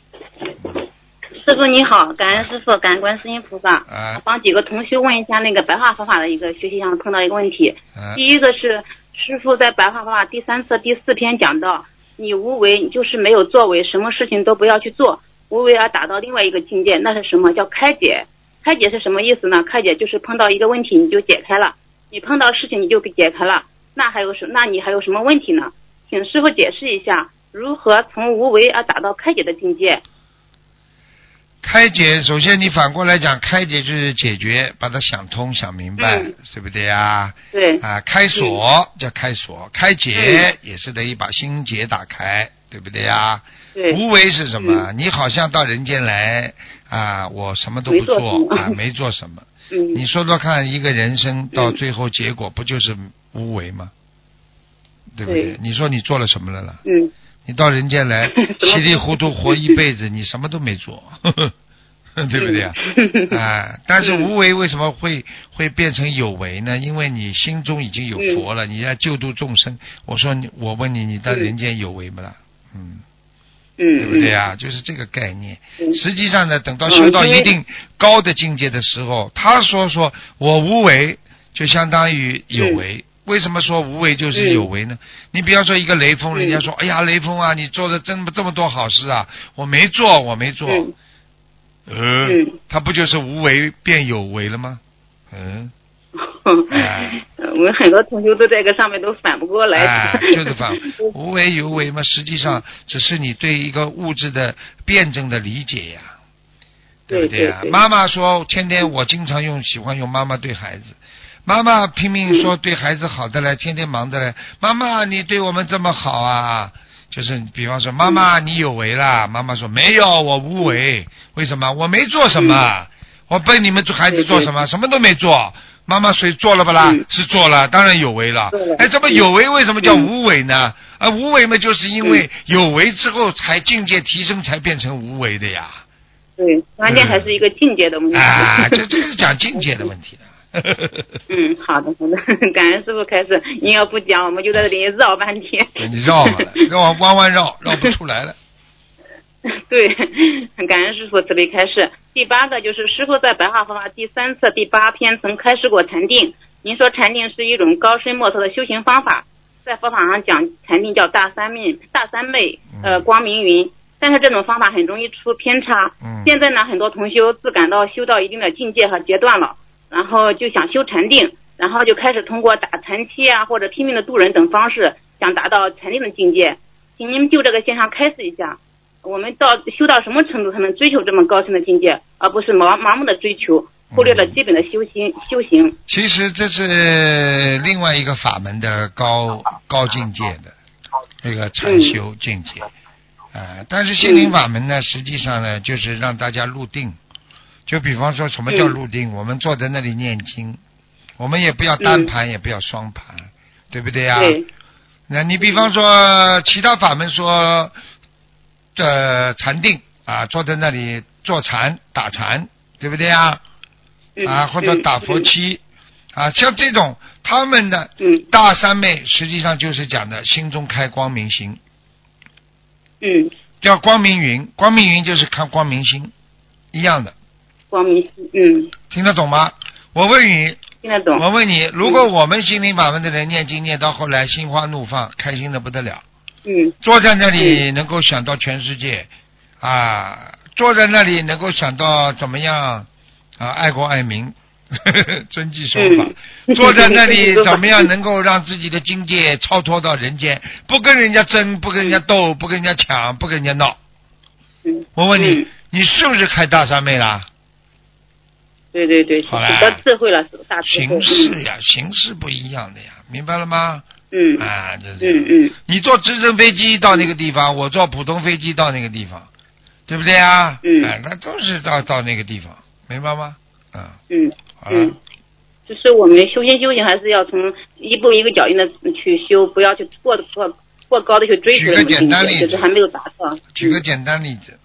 师傅你好，感恩师傅，感恩观世音菩萨。
啊
帮几个同学问一下那个白话佛法的一个学习上碰到一个问题。
啊
第一个是师傅在白话佛法第三册第四篇讲到，你无为，你就是没有作为，什么事情都不要去做，无为而达到另外一个境界，那是什么？叫开解。开解是什么意思呢？开解就是碰到一个问题你就解开了，你碰到事情你就给解开了，那还有什？那你还有什么问题呢？请师傅解释一下，如何从无为而达到开解的境界？
开解，首先你反过来讲，开解就是解决，把它想通、想明白，
嗯
对不对呀？
对，
啊，开锁叫开锁，开解也是得把心结打开，对不对呀？
对，
无为是什么？你好像到人间来啊，我什么都不
没做
啊，没做什么。
嗯，
你说说看，一个人生到最后结果不就是无为吗？对不对
对？
你说你做了什么了啦？
嗯，
你到人间来 稀里糊涂活一辈子，你什么都没做，呵呵对不对啊？啊，但是无为为什么会会变成有为呢？因为你心中已经有佛了，你要救度众生。我说你，我问你，你到人间有为不啦？嗯，
嗯，
对不对啊？就是这个概念。实际上呢，等到修到一定高的境界的时候，他说说我无为，就相当于有为。为什么说无为就是有为呢？你比方说一个雷锋，人家说，哎呀，雷锋啊，你做的这么这么多好事啊，我没做，我没做。呃，他不就是无为变有为了吗？嗯，
我们很多同学都在这个上面都反不过来。
哎，就是反 无为有为嘛，实际上只是你对一个物质的辩证的理解呀，对不对呀？妈妈说，天天我经常用喜欢用妈妈对孩子，妈妈拼命说对孩子好的嘞，天天忙的嘞，妈妈你对我们这么好啊。就是比方说，妈妈你有为啦，妈妈说没有，我无为。为什么？我没做什么，我被你们做孩子做什么？什么都没做。妈妈水做了不啦？是做了，当然有为了。哎，这么有为，为什么叫无为呢？啊，无为嘛，就是因为有为之后才境界提升，才变成无为的呀。
对，关键还是一个境界的问题。
啊，这这是讲境界的问题的。
嗯，好的好的，感恩师傅开始。你要不讲，我们就在这里绕半天。
你绕嘛，绕弯弯绕，绕不出来了。
对，感恩师傅慈悲开示。第八个就是师傅在白话佛法第三册第八篇曾开示过禅定。您说禅定是一种高深莫测的修行方法，在佛法上讲禅定叫大三昧，大三昧呃光明云。但是这种方法很容易出偏差。
嗯。
现在呢，很多同修自感到修到一定的境界和阶段了。然后就想修禅定，然后就开始通过打禅期啊，或者拼命的渡人等方式，想达到禅定的境界。请您就这个现象开示一下，我们到修到什么程度才能追求这么高深的境界，而不是盲盲目的追求，忽略了基本的修心修行。
其实这是另外一个法门的高高境界的那个禅修境界，啊，但是心灵法门呢，实际上呢，就是让大家入定。就比方说，什么叫入定？我们坐在那里念经，我们也不要单盘，也不要双盘，对不对呀？那你比方说，其他法门说的禅定啊，坐在那里坐禅打禅，对不对啊？啊，或者打佛七啊，像这种他们的大三昧，实际上就是讲的心中开光明心。
嗯。
叫光明云，光明云就是看光明心一样的。
光明心，嗯，
听得懂吗？我问你，
听得懂。
我问你，如果我们心灵法门的人念经念到后来心花怒放，开心的不得了，
嗯，
坐在那里能够想到全世界，啊，坐在那里能够想到怎么样啊，爱国爱民，遵纪守法，坐在那里怎么样能够让自己的境界超脱到人间，不跟人家争，不跟人家斗，不跟人家抢，不跟人家闹。
嗯，
我问你，你是不是开大三昧啦？
对对对，
好了，
智慧了，大
智慧。形式呀，形式不一样的呀，明白了吗？
嗯。
啊，这
是。嗯嗯。
你坐直升飞机到那个地方，我坐普通飞机到那个地方，对不对
啊？
嗯。哎，那都是到到那个地方，明白吗？
嗯。嗯。
好了。
就是我们修心修行，还是要从一步一个脚印的去修，不要去过过过高的去追求。
举个简单例子，
就是还没有达到。
举个简单例子，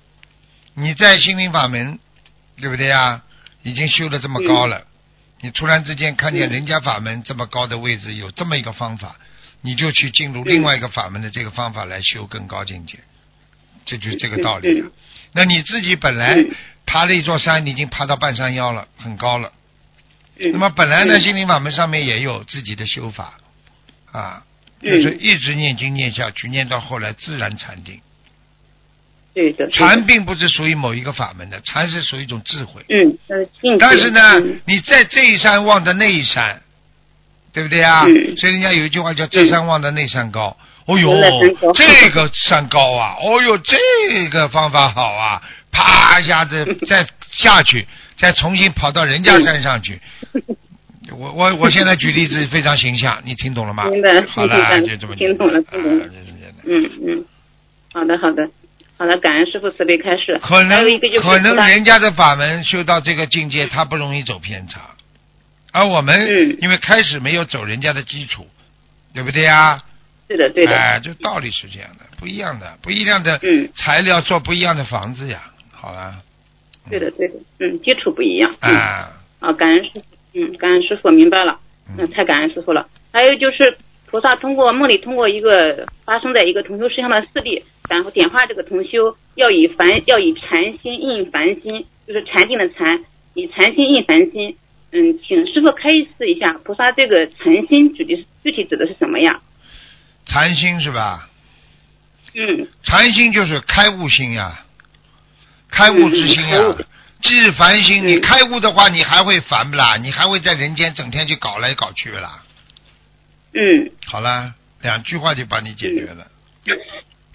你在心灵法门，对不对呀？已经修的这么高了，你突然之间看见人家法门这么高的位置，有这么一个方法，你就去进入另外一个法门的这个方法来修更高境界，这就是这个道理了。那你自己本来爬了一座山，你已经爬到半山腰了，很高了。那么本来呢，心灵法门上面也有自己的修法。啊，就是一直念经念下去，念到后来自然禅定。
对的，
禅并不是属于某一个法门的，禅是属于一种智慧。
嗯，
但是呢，你在这一山望着那一山，对不对啊？所以人家有一句话叫“这山望着那山高”。哦呦，这个山高啊！哦呦，这个方法好啊！啪一下子 再下去，再重新跑到人家山上去。我我我现在举例子非常形象，你听懂了吗？好了，就这么
听懂了，听懂了。嗯嗯，好的好的。好的，感恩师傅慈悲开示。
可能可能人
家
的法门修到这个境界，他不容易走偏差，而我们因为开始没有走人家的基础，对不对呀？
对的，对的。
哎，这道理是这样的，不一样的，不一样的材料做不一样的房子呀。好啊。
对的对的，嗯，基础不一样。嗯
啊，
啊，感恩师傅，嗯，感恩师傅，明白了，
嗯
嗯，太感恩师傅了。还有就是，菩萨通过梦里通过一个发生在一个同修身上的事例，然后点化这个同修要以凡要以禅心印凡心，就是禅定的禅，以禅心印凡心。嗯，请师傅开示一下，菩萨这个禅心具体具体指的是什么呀？
禅心是吧？
嗯
禅心就是开悟心呀，开悟之心呀
嗯。
既是凡心，
嗯
你开悟的话，你还会烦不啦？你还会在人间整天去搞来搞去啦？
嗯。
好啦，两句话就把你解决了。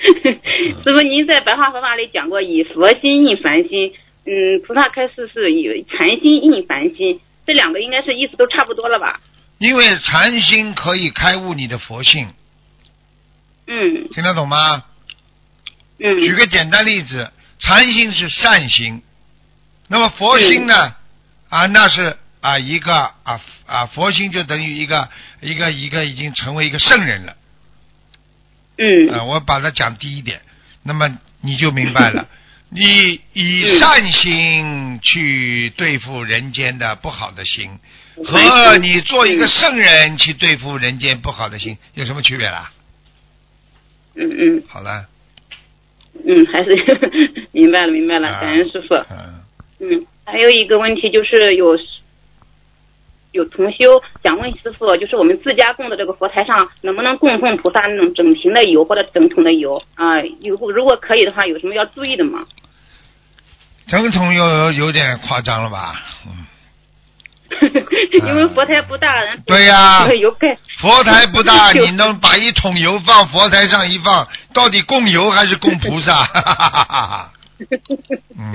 师傅，您在白话佛法里讲过，以佛心印凡心。嗯，菩萨开示是以禅心印凡心，这两个应该是意思都差不多了吧？
因为禅心可以开悟你的佛性，
嗯
听得懂吗？
嗯。
举个简单例子，禅心是善心，那么佛心呢？啊，那是啊一个啊啊佛心就等于一个一个一个已经成为一个圣人了。
嗯。
啊，我把它讲低一点，那么你就明白了。你以善心去对付人间的不好的心，和你做一个圣人去对付人间不好的心，有什么区别啦？
嗯嗯
好了，
嗯，还是 明白了明白了，感恩师傅。
嗯，
嗯，还有一个问题就是有有同修想问师傅，就是我们自家供的这个佛台上能不能供奉菩萨那种整瓶的油或者整桶的油啊？有如果可以的话，有什么要注意的吗？
整桶油有有点夸张了吧？嗯，
因为佛台不大，
对呀佛台不大，你能把一桶油放佛台上一放，到底供油还是供菩萨？嗯，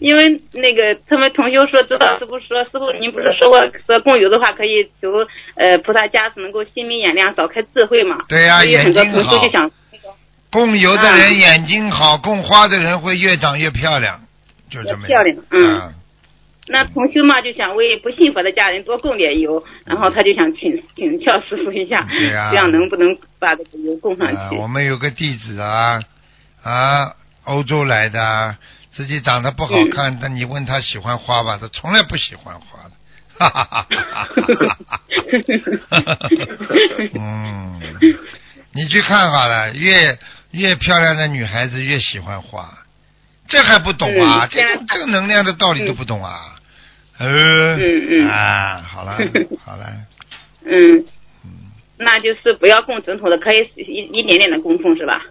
因为那个他们同修说，知道师傅说，师傅您不是说过说供油的话可以求呃菩萨加持能够心明眼亮，少开智慧嘛？
对呀
所以很多
眼睛好。
同修就想，
供油的人眼睛好，供花的人会越长越漂亮，就这么
漂亮嗯。
啊。
那同修嘛就想为不信佛的家人多供点油，然后他就想请请教师傅一下，
对呀。
这样能不能把这个油供上
啊，
去？
我们有个弟子啊啊，欧洲来的啊，自己长得不好看，但你问他喜欢花吧，他从来不喜欢花的。哈哈哈哈哈哈！嗯，你去看好了，越越漂亮的女孩子越喜欢花，这还不懂啊？
嗯
这种正能量的道理都不懂啊？呃，
嗯嗯
啊，好了 好了，
嗯，那就是不要供整桶的，可以一一点点的供奉是吧？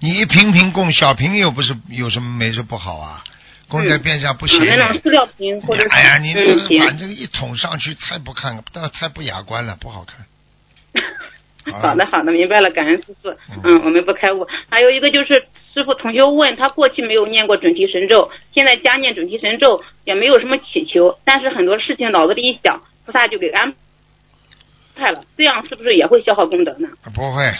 你一瓶瓶供，小瓶又不是有什么没什么不好啊，供在边上不行
嗯，。那种塑料瓶或者是
哎呀，你这个把这个一捅上去，太不看，太不雅观了，不好看。
好的，好的，明白了，感恩师傅。嗯，我们不开悟。还有一个就是，师傅同学问他过去没有念过准提神咒，现在加念准提神咒，也没有什么祈求，但是很多事情脑子里一想，菩萨就给安排了，这样是不是也会消耗功德呢？
不会，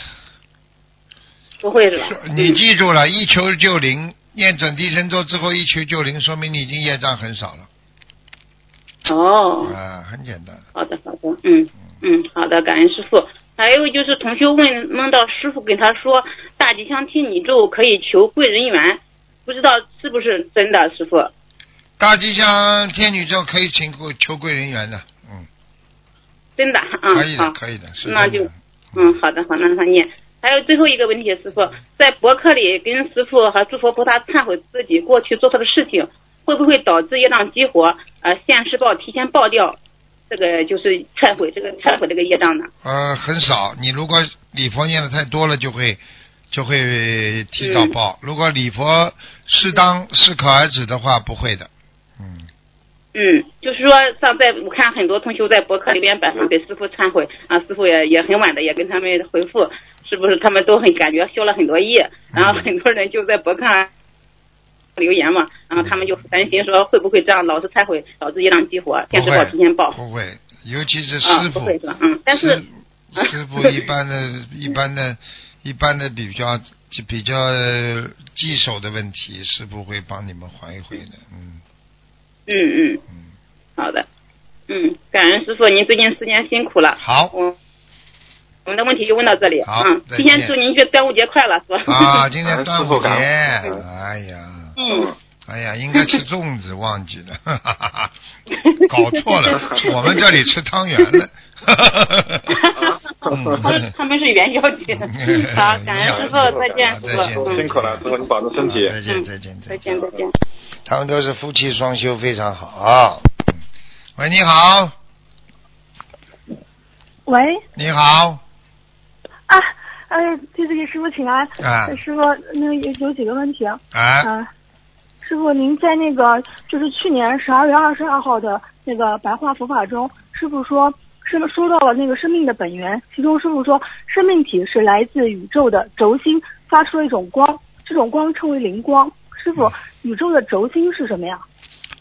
不会是吧？
你记住了，一求就灵。念准提神咒之后一求就灵，说明你已经业障很少了。
哦，
啊，很简单。
好的，好的，嗯嗯，好的，感恩师傅。还有就是同学问梦到师傅跟他说大吉祥天女咒可以求贵人缘，不知道是不是真的，师傅？
大吉祥天女咒可以请贵求贵人缘的，嗯，
真的，嗯，
可以的，
好，
可以的，是
那就。嗯，好的，好，那让他念。还有最后一个问题，师傅在博客里跟师傅和诸佛菩萨忏悔自己过去做错的事情，会不会导致业障激活？呃，现世报提前报掉，这个就是忏悔这个忏悔这个业障呢？
呃，很少。你如果礼佛念的太多了，就会就会提早报。如果礼佛适当适可而止的话，不会的。
嗯，就是说，上在我看很多同学在博客里边摆上给师傅忏悔啊，师傅也也很晚的也跟他们回复，是不是他们都很感觉修了很多业，然后很多人就在博客上留言嘛，然后他们就担心说会不会这样老是忏悔导致业障激活，现世报提前报，
不会，尤其是
啊
师傅，
不会是吧？嗯，但是
师师傅一般的、一般的、一般的比较比较呃棘手的问题，师傅会帮你们还一回的。嗯，
嗯嗯，好的，嗯，感恩师傅，您最近时间辛苦了。
好，
我我们的问题就问到这里。
好
嗯，
再见
提前祝您这端午节快乐，是吧？
啊，今天端午节，哎呀，
嗯，
哎呀，应该吃粽子，忘记了，搞错了，我们这里吃汤圆了。
他他们是元宵节。好，感恩师傅，再见，师傅。
辛苦了，师傅你保重身体。
再见，再见，
再见，再见。
他们都是夫妻双修，非常好。喂，你好，
喂，
你好，
啊，哎，弟子给师傅请安。
啊
师傅，那个有有几个问题啊？
啊，
啊，师傅，您在那个就是去年十二月二十二号的那个白话佛法中，师傅说，师傅说到了那个生命的本源，其中师傅说，生命体是来自宇宙的轴心发出了一种光，这种光称为灵光。师傅，宇宙的轴心是什么呀？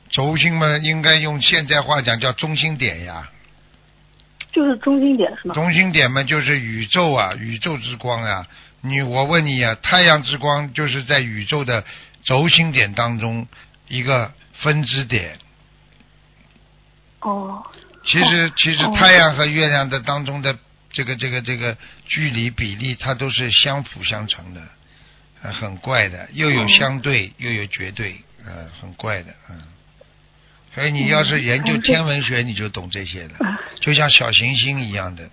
轴心嘛，应该用现在话讲叫中心点呀。
就是中心点是吗？
中心点嘛，就是宇宙啊，宇宙之光啊。你我问你啊，太阳之光就是在宇宙的轴心点当中一个分支点。
哦，
其实其实
哦
太阳和月亮的当中的这个这个这个距离比例，它都是相辅相成的，呃，很怪的，又有
哦
相对，又有绝对，呃，很怪的，嗯。所以你要是研究
嗯。
天文学，你就懂这些了，
啊。
就像小行星一样的，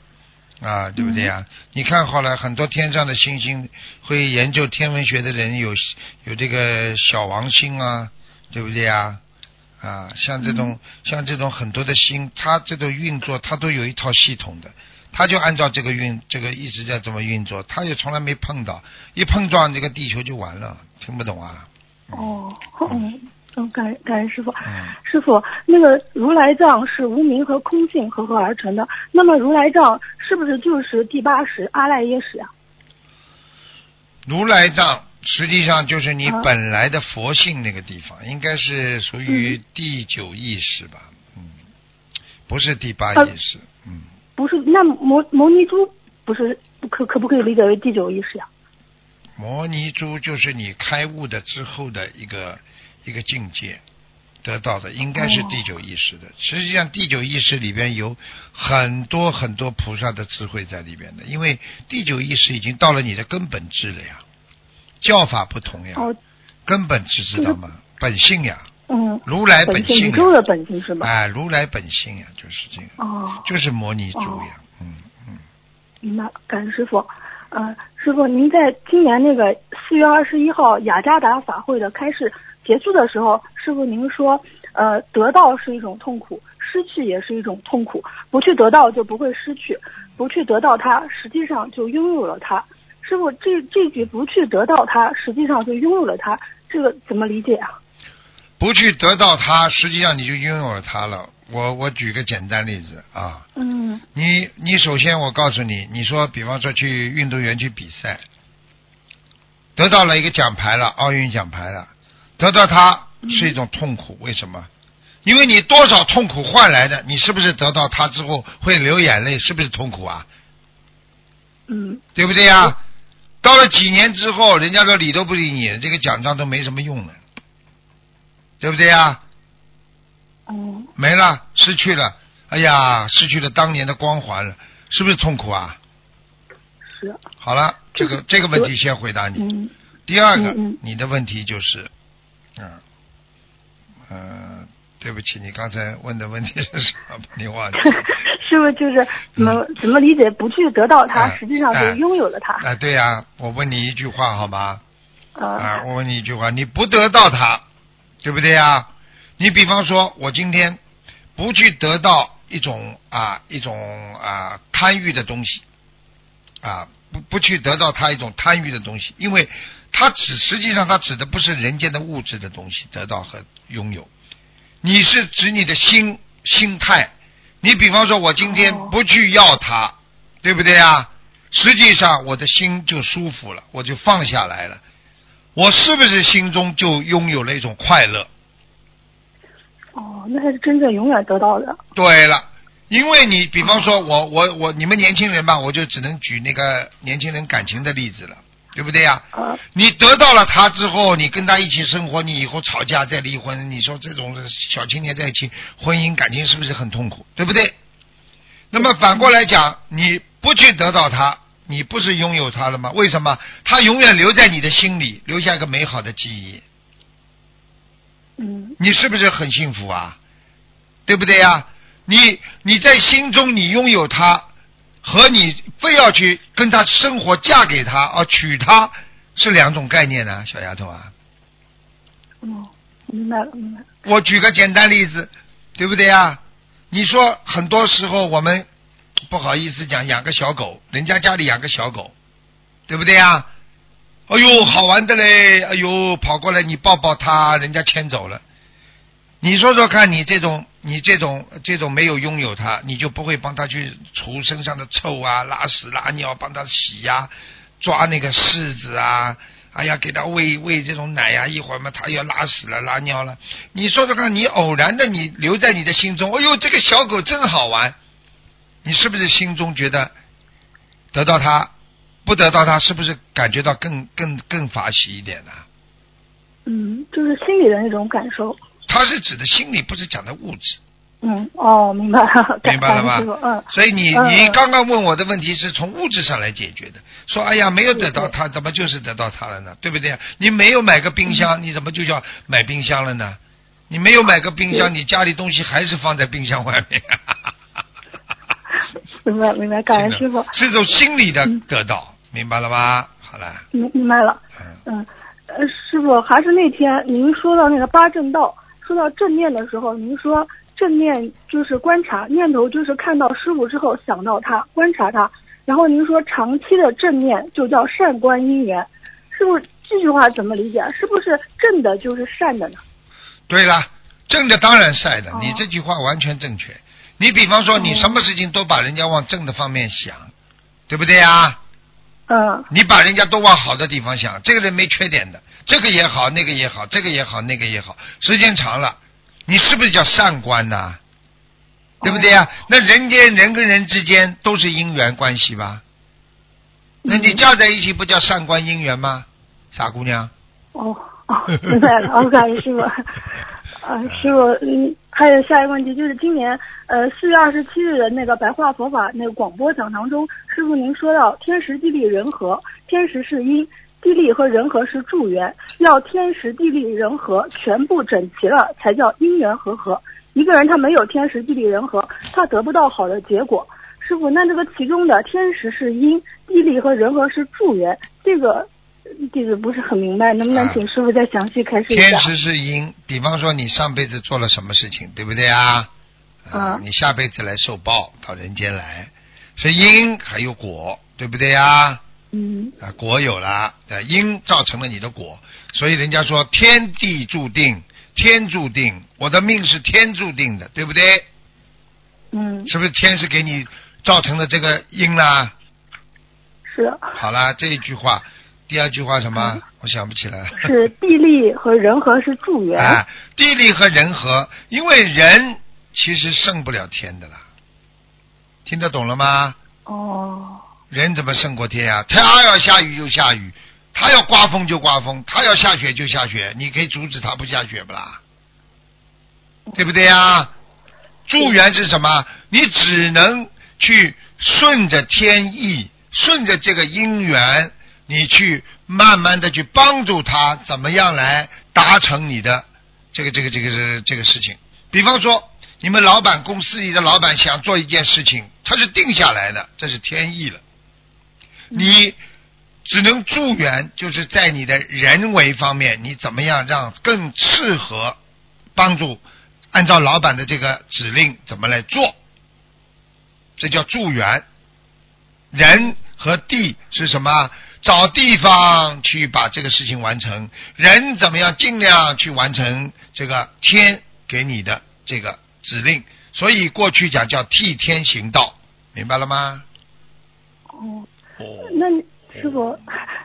啊，对不对呀、你看好了，很多天上的星星，会研究天文学的人有有这个小王星啊，对不对呀？啊，像这种、像这种很多的星，它这种运作，它都有一套系统的，它就按照这个运，这个一直在这么运作，它也从来没碰到，一碰撞这个地球就完了，听不懂啊？
哦，嗯，嗯，感恩感恩师傅。
嗯，
师傅，那个如来藏是无名和空性合合而成的，那么如来藏是不是就是第八识阿赖耶识啊？
如来藏实际上就是你
啊
本来的佛性那个地方，应该是属于第九意识吧？嗯，不是第八意识。嗯，
不是，那摩摩尼珠不是可可不可以理解为第九意识呀？
摩尼珠就是你开悟的之后的一个一个境界得到的，应该是第九意识的。实际上，第九意识里边有很多很多菩萨的智慧在里边的，因为第九意识已经到了你的根本智了呀，教法不同呀，
哦，
根本智知道吗？本性呀，
嗯，
如来
本
性呀。
宇宙的本性是吧？
哎，如来本性呀，就是这个，
哦，
就是摩尼珠呀，嗯嗯。
明白，感恩师傅。呃，师傅，您在今年那个四月二十一号雅加达法会的开示结束的时候，师傅您说，呃，得到是一种痛苦，失去也是一种痛苦，不去得到就不会失去，不去得到它，实际上就拥有了它。师傅，这这句不去得到它，实际上就拥有了它，这个怎么理解啊？
不去得到它，实际上你就拥有了它了。我我举个简单例子啊，
嗯
你你首先我告诉你，你说比方说去运动员去比赛，得到了一个奖牌了，奥运奖牌了，得到它是一种痛苦，为什么？因为你多少痛苦换来的，你是不是得到它之后会流眼泪？是不是痛苦啊？
嗯
对不对呀？到了几年之后，人家都理都不理你，这个奖章都没什么用了，对不对呀？
哦
没了，失去了，哎呀，失去了当年的光环了，是不是痛苦啊？
是
好了，这个这个问题先回答你。
嗯
第二个，
嗯嗯
你的问题就是，嗯，呃，对不起，你刚才问的问题是什么？你忘记了？
师傅就是怎么、怎么理解不去得到它，
哎
实际上就
哎
拥有了它。
啊，对呀、我问你一句话好吗？
呃
啊，我问你一句话，你不得到它，对不对呀？你比方说，我今天不去得到一种啊一种啊贪欲的东西，啊不不去得到它一种贪欲的东西，因为它指实际上它指的不是人间的物质的东西，得到和拥有，你是指你的心心态。你比方说，我今天
哦
不去要它，对不对啊？实际上我的心就舒服了，我就放下来了。我是不是心中就拥有了一种快乐？
哦，那才是真正永远得到的。
对了，因为你比方说我我我你们年轻人吧，我就只能举那个年轻人感情的例子了，对不对呀？
呃，
你得到了他之后，你跟他一起生活，你以后吵架再离婚，你说这种小青年在一起，婚姻感情是不是很痛苦？对不对？那么反过来讲，你不去得到他，你不是拥有他了吗？为什么？他永远留在你的心里，留下一个美好的记忆。
哦，那是真正永远得到的。
对了，因为你比方说，我我你们年轻人吧，我就只能举那个年轻人感情的例子了，对不对呀？你得到了他之后，你跟他一起生活，你以后吵架再离婚，你说这种小青年在一起，婚姻感情是不是很痛苦？对不对？那么反过来讲，你不去得到他，你不是拥有他了吗？为什么？他永远留在你的心里，留下一个美好的记忆。
嗯
你是不是很幸福啊？对不对呀？你你在心中你拥有他，和你非要去跟他生活、嫁给他啊、娶他是两种概念呢，小丫头啊。
哦，明白了明白了。
我举个简单例子，对不对啊？你说很多时候我们不好意思讲养个小狗，人家家里养个小狗，对不对呀？哎呦，好玩的嘞！哎呦，跑过来你抱抱它，人家牵走了。你说说看，你这种你这种这种没有拥有它，你就不会帮它去除身上的臭啊、拉屎拉尿，帮它洗呀、抓那个柿子啊，哎呀，给它喂喂这种奶呀、一会儿嘛它要拉屎了、拉尿了。你说说看，你偶然的你留在你的心中，哎呦，这个小狗真好玩，你是不是心中觉得得到它，不得到它，是不是感觉到更更更法喜一点呢、
嗯，就是心里的那种感受。
它是指的心理，不是讲的物质，
嗯，哦，明白了，
明白了吧？
嗯，
所以你你刚刚问我的问题是从物质上来解决的，说哎呀没有得到它，怎么就是得到它了呢？对不对？你没有买个冰
嗯
箱，你怎么就叫买冰箱了呢？你没有买个冰箱，你家里东西还是放在冰箱外面。
明白明白，感恩师傅。
是种心理的
嗯
得到，明白了吧？好了，
明明白了。
嗯，
嗯，呃，师傅，还是那天您说到那个八正道，说到正念的时候，您说正念就是观察念头，就是看到师傅之后想到他，观察他。然后您说长期的正念就叫善观因缘，是不是这句话怎么理解？是不是正的就是善的呢？
对了，正的当然善的，
哦
你这句话完全正确。你比方说，你什么事情都把人家往正的方面想，对不对呀？
嗯
你把人家都往好的地方想，这个人没缺点的，这个也好，那个也好，这个也好，那个也好，时间长了，你是不是叫善观呐？对不对呀？那人间人跟人之间都是因缘关系吧？那你嫁在一起不叫善观姻缘吗？傻姑娘，
哦哦，明白了，我，感恩师傅。呃，师傅，嗯，还有下一个问题，就是今年呃四月二十七日的那个白话佛法那个广播讲堂中，师傅您说到天时地利人和，天时是因，地利和人和是助缘，要天时地利人和全部整齐了，才叫因缘和合。一个人他没有天时地利人和，他得不到好的结果。师傅，那这个其中的天时是因，地利和人和是助缘，这个这个不是很明白，能不能请师傅再详细开示一下？
天时是因，比方说你上辈子做了什么事情，对不对啊？
啊
你下辈子来受报，到人间来，是因还有果，对不对呀？
嗯
啊，果有了，啊，因造成了你的果，所以人家说天地注定，天注定，我的命是天注定的，对不对？
嗯，
是不是天是给你造成的这个因啦？
是
好了，这一句话，第二句话什么？我想不起来了。
是地利和人和是助缘。
啊，地利和人和，因为人其实胜不了天的啦。听得懂了吗？
哦，
人怎么胜过天呀、他要下雨就下雨，他要刮风就刮风，他要下雪就下雪，你可以阻止他不下雪不啦？对不对呀？助缘是什么？你只能去顺着天意，顺着这个因缘，你去慢慢的去帮助他，怎么样来达成你的这个这个这个这个这个事情？比方说，你们老板公司里的老板想做一件事情，他是定下来的，这是天意了。你只能助缘，就是在你的人为方面，你怎么样让更适合帮助，按照老板的这个指令怎么来做，这叫助缘。人和地是什么？找地方去把这个事情完成，人怎么样尽量去完成这个天给你的这个指令。所以过去讲叫替天行道，明白了吗？
哦，
哦，
那师傅，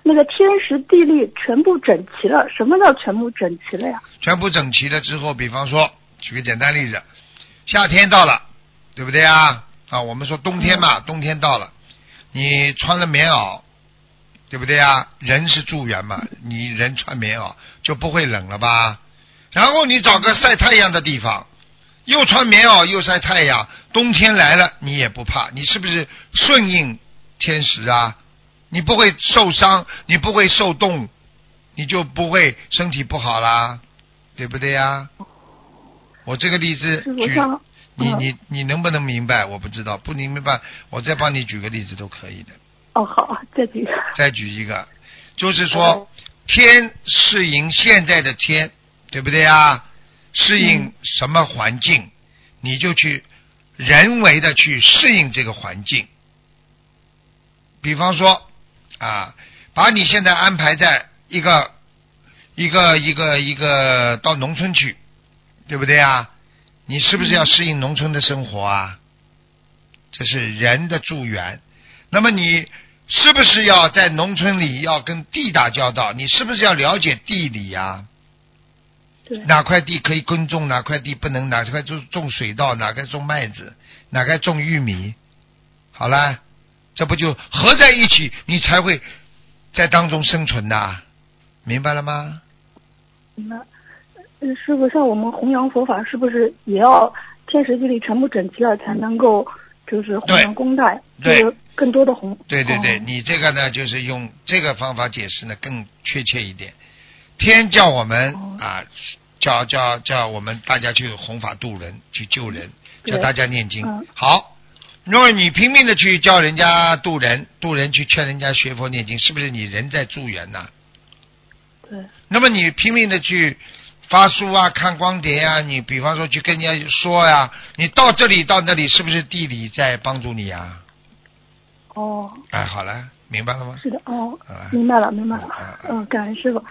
那个天时地利全部整齐了，什么叫全部整齐了呀？
全部整齐了之后，比方说，举个简单例子，夏天到了，对不对啊？啊，我们说冬天嘛，冬天到了，你穿了棉袄，对不对啊？人是助缘嘛，你人穿棉袄就不会冷了吧？然后你找个晒太阳的地方，又穿棉袄又晒太阳，冬天来了你也不怕，你是不是顺应天时啊？你不会受伤，你不会受冻，你就不会身体不好啦。对不对呀？我这个例子举，你你你能不能明白？我不知道，不明白，我再帮你举个例子都可以的。
哦，好，再举一个。
再举一个，就是说，天适应现在的天，对不对啊？适应什么环境，你就去人为的去适应这个环境。比方说，啊，把你现在安排在一个一个一个一个到农村去，对不对啊？你是不是要适应农村的生活啊？这是人的助缘。那么你是不是要在农村里要跟地打交道？你是不是要了解地理呀？哪块地可以耕种，哪块地不能？哪块种种水稻，哪块种麦子，哪块种玉米？好了。这不就合在一起，你才会在当中生存的，明白了吗？
明白。师傅，像我们弘扬佛法，是不是也要天时地利全部整齐了，才能够就是弘扬功大，就是更多的红？
对对对，你这个呢，就是用这个方法解释呢，更确切一点。天叫我们啊，叫叫叫我们大家去弘法度人，去救人，叫大家念经。好。如果你拼命的去教人家渡人，渡人去劝人家学佛念经，是不是你人在助缘呐？
对。
那么你拼命的去发书啊、看光碟啊，你比方说去跟人家说呀，你到这里到那里，是不是地理在帮助你啊？
哦。
哎，好了，明白了吗？
是的，哦，明白了，明白了。嗯，感恩师傅。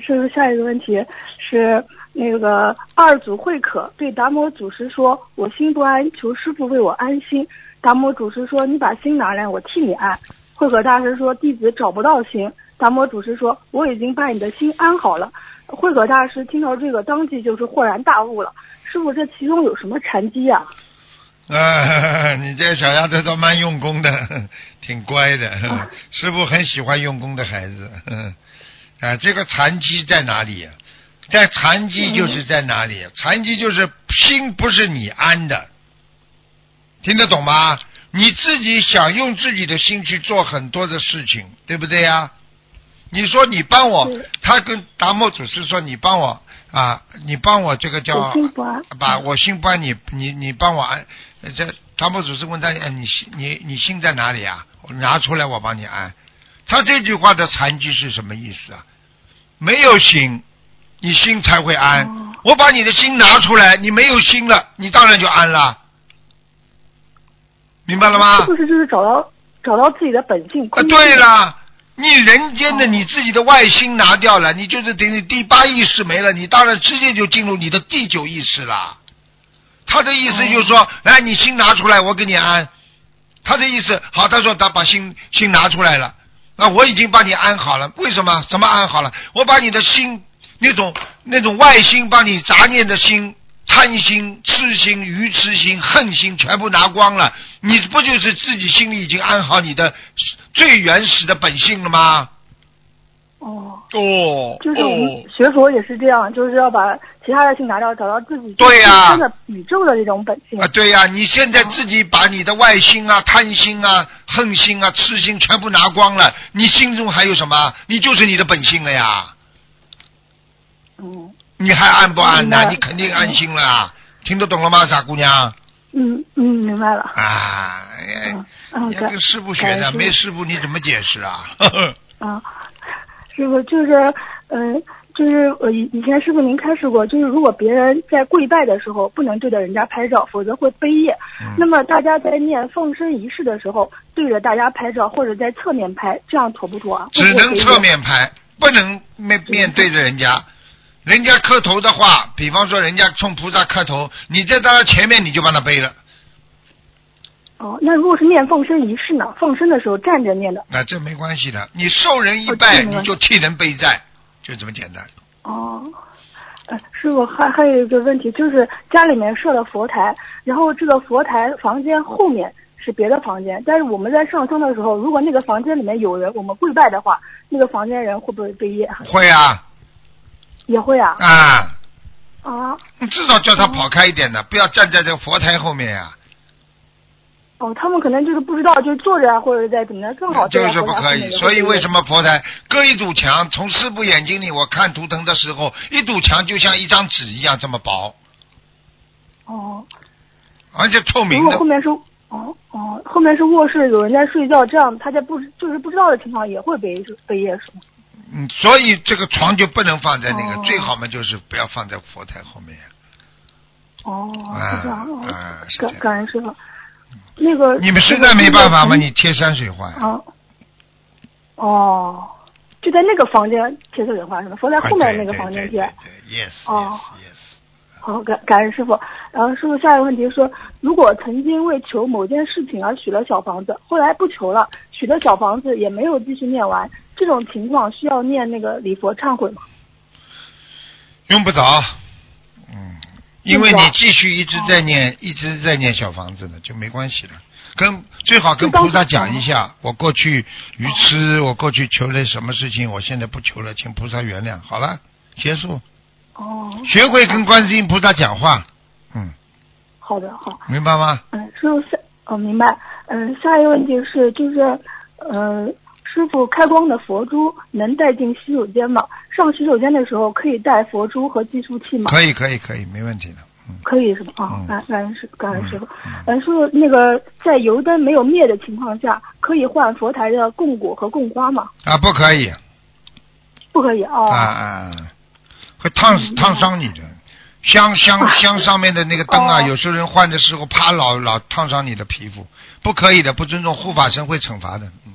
师傅，下一个问题是。那个二祖慧可对达摩祖师说：“我心不安，求师傅为我安心。”达摩祖师说：“你把心拿来，我替你安。”慧可大师说：“弟子找不到心。”达摩祖师说：“我已经把你的心安好了。”慧可大师听到这个，当即就是豁然大悟了。师傅，这其中有什么禅机呀？
啊，你这小丫头倒蛮用功的，挺乖的。师傅很喜欢用功的孩子。啊，这个残疾在哪里啊？在残疾就是在哪里？残疾就是心不是你安的，听得懂吗？你自己想用自己的心去做很多的事情，对不对呀？你说你帮我，他跟达摩祖师说你帮我啊，你帮我这个叫把我心不安，你你你帮我安。这达摩祖师问他，你心你你心在哪里啊？我拿出来我帮你安。他这句话的残疾是什么意思啊？没有心。你心才会安。我把你的心拿出来，你没有心了，你当然就安了。明白了吗？
是不是就是找到找到自己的本性？
啊，对了，你人间的你自己的外心拿掉了，你就是等于第八意识没了，你当然直接就进入你的第九意识了。他的意思就是说，来，你心拿出来，我给你安。他的意思，好，他说他把心心拿出来了，那我已经把你安好了。为什么？什么安好了？我把你的心。那种那种外心把你杂念的心、贪心、痴心、愚痴心、恨心全部拿光了，你不就是自己心里已经安好你的最原始的本性了吗？
哦
哦，
就是我们学佛也是这样，就是要把其他的心拿掉，找到自己
对呀
真的宇宙的这种本性
啊！对呀，你现在自己把你的外心啊、贪心啊、恨心啊、痴心全部拿光了，你心中还有什么？你就是你的本性了呀！
嗯，
你还安不安呢？你肯定安心了，听得懂了吗，傻姑娘？
嗯嗯，明白了。
啊，你跟师傅学的，没师傅你怎么解释啊？
啊，师傅就是，嗯，就是呃以以前师傅您开示过，就是如果别人在跪拜的时候不能对着人家拍照，否则会背业。那么大家在念放生仪式的时候，对着大家拍照，或者在侧面拍，这样妥不妥啊？
只能侧面拍，不能面面对着人家。人家磕头的话，比方说人家冲菩萨磕头，你在他前面你就帮他背了。
哦，那如果是念放生仪式呢？放生的时候站着念的。
那这没关系的，你受人一拜，你就替人背债，就这么简单。
哦，呃，师傅还还有一个问题，就是家里面设了佛台，然后这个佛台房间后面是别的房间，但是我们在上香的时候，如果那个房间里面有人，我们跪拜的话，那个房间人会不会被业？
会啊。
也会啊
啊
啊！
你至少叫他跑开一点的，不要站在这个佛台后面呀。
哦，他们可能就是不知道，就是坐着啊，或者在怎么样，更好
就是不可以。所以为什
么？
佛台隔一堵墙？从师傅眼睛里我看图腾的时候，一堵墙就像一张纸一样这么薄，
哦，
而且透明的
如果后。面是哦哦，后面是卧室，有人在睡觉，这样他在不就是不知道的情况也会被被夜是吗？
嗯，所以这个床就不能放在那个，
哦
最好嘛就是不要放在佛台后面。
哦，
啊
是这样，哦
啊，
感
样。
感恩师傅。那个
你们实在没办法
嘛？
你贴山水画呀？
啊，哦，就在那个房间贴山水画是吗？佛台后面那个房间贴。
对，yes
哦
yes yes。
好，感感恩师傅。然后师傅下一个问题说，如果曾经为求某件事情而许了小房子，后来不求了，许的小房子也没有继续念完，这种情况需要念那个礼佛忏悔吗？
用不着，嗯，因为你继续一直在念，一直在念小房子呢，就没关系了。跟最好跟菩萨讲一下，我过去愚痴，我过去求了什么事情，我现在不求了，请菩萨原谅。好了，结束。
哦，
学会跟观世音菩萨讲话，嗯，
好的，好。
明白吗？
嗯，师傅下，哦，明白。嗯，下一个问题是，就是，呃，师傅开光的佛珠能带进洗手间吗？上洗手间的时候可以带佛珠和计数器吗？
可以，可以，可以，没问题的。嗯，
可以是吧？啊
嗯，
感感恩师感恩师傅
嗯。
嗯，师傅，那个在油灯没有灭的情况下，可以换佛台的供果和供花吗？
啊，不可以，
不可以哦。
啊啊，会烫烫伤你的。香香 香上面的那个灯啊，
哦
有时候人换的时候，啪老老烫伤你的皮肤，不可以的，不尊重护法神会惩罚的。嗯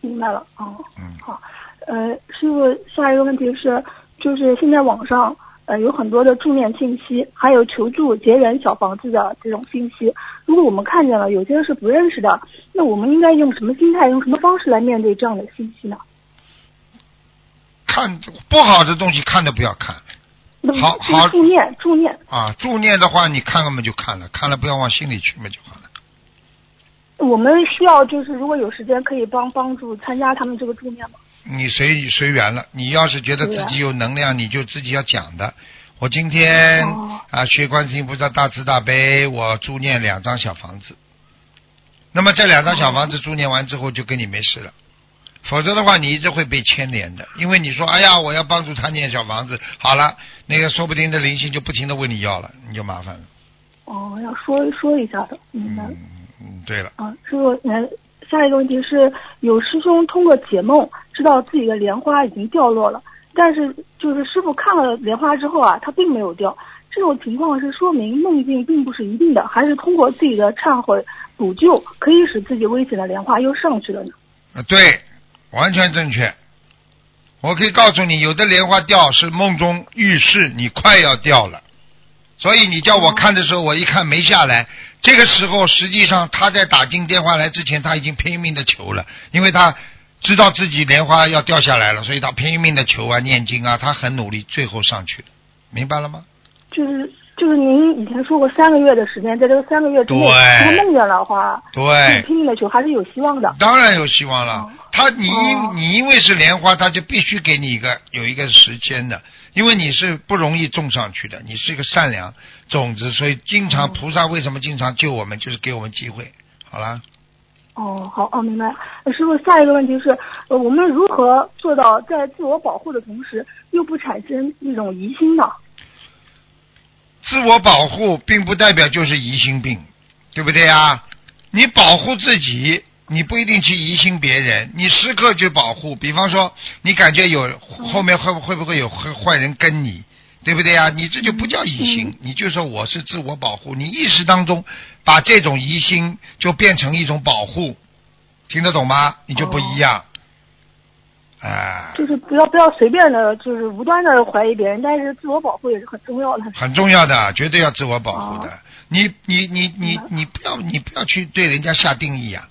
明白了，哦，
嗯，
好，呃，师傅，下一个问题是，就是现在网上呃有很多的助念信息，还有求助结缘小房子的这种信息。如果我们看见了，有些是不认识的，那我们应该用什么心态，用什么方式来面对这样的信息呢？
看不好的东西看都不要看好好
就是助念，助念，
啊。助念的话，你看了嘛就看了，看了不要往心里去嘛就好了。
我们需要就是如果有时间可以帮帮助参加他们这个助念吗？
你随随缘了。你要是觉得自己有能量，你就自己要讲的。我今天、
哦
啊，学观世音菩萨大慈大悲，我助念两张小房子。那么这两张小房子助念完之后，就跟你没事了。否则的话，你一直会被牵连的，因为你说，哎呀，我要帮助他念小房子，好了，那个说不定的灵性就不停的问你要了，你就麻烦了。
哦，要说说一下的，明白了。
嗯嗯，对了，
啊，师傅，嗯，下一个问题是，有师兄通过解梦知道自己的莲花已经掉落了，但是就是师傅看了莲花之后啊，它并没有掉。这种情况是说明梦境并不是一定的，还是通过自己的忏悔补救，可以使自己危险的莲花又上去了呢？
啊，对，完全正确。我可以告诉你，有的莲花掉是梦中预示你快要掉了，所以你叫我看的时候，我一看没下来。这个时候，实际上他在打进电话来之前，他已经拼命的求了，因为他知道自己莲花要掉下来了，所以他拼命的求啊、念经啊，他很努力，最后上去了，明白了吗？
就是就是您以前说过三个月的时间，在这个三个月之内，
对
如果梦见了花，
对，
拼命的求还是有希望的。
当然有希望了
哦。
他你因、
哦
你因为是莲花，他就必须给你一个有一个时间的，因为你是不容易种上去的，你是一个善良种子，所以经常、
哦
菩萨为什么经常救我们，就是给我们机会。好了，
哦，好，哦，明白。呃师傅，下一个问题是，呃，我们如何做到在自我保护的同时，又不产生一种疑心呢？
自我保护并不代表就是疑心病，对不对啊？你保护自己，你不一定去疑心别人，你时刻去保护。比方说，你感觉有后面会会不会有坏坏人跟你，对不对啊？你这就不叫疑心，你就说我是自我保护。你意识当中把这种疑心就变成一种保护，听得懂吗？你就不一样。啊、
就是不要不要随便的，就是无端的怀疑别人，但是自我保护也是很重要的。
很重要的，绝对要自我保护的。
哦
你你你你你不要你不要去对人家下定义呀、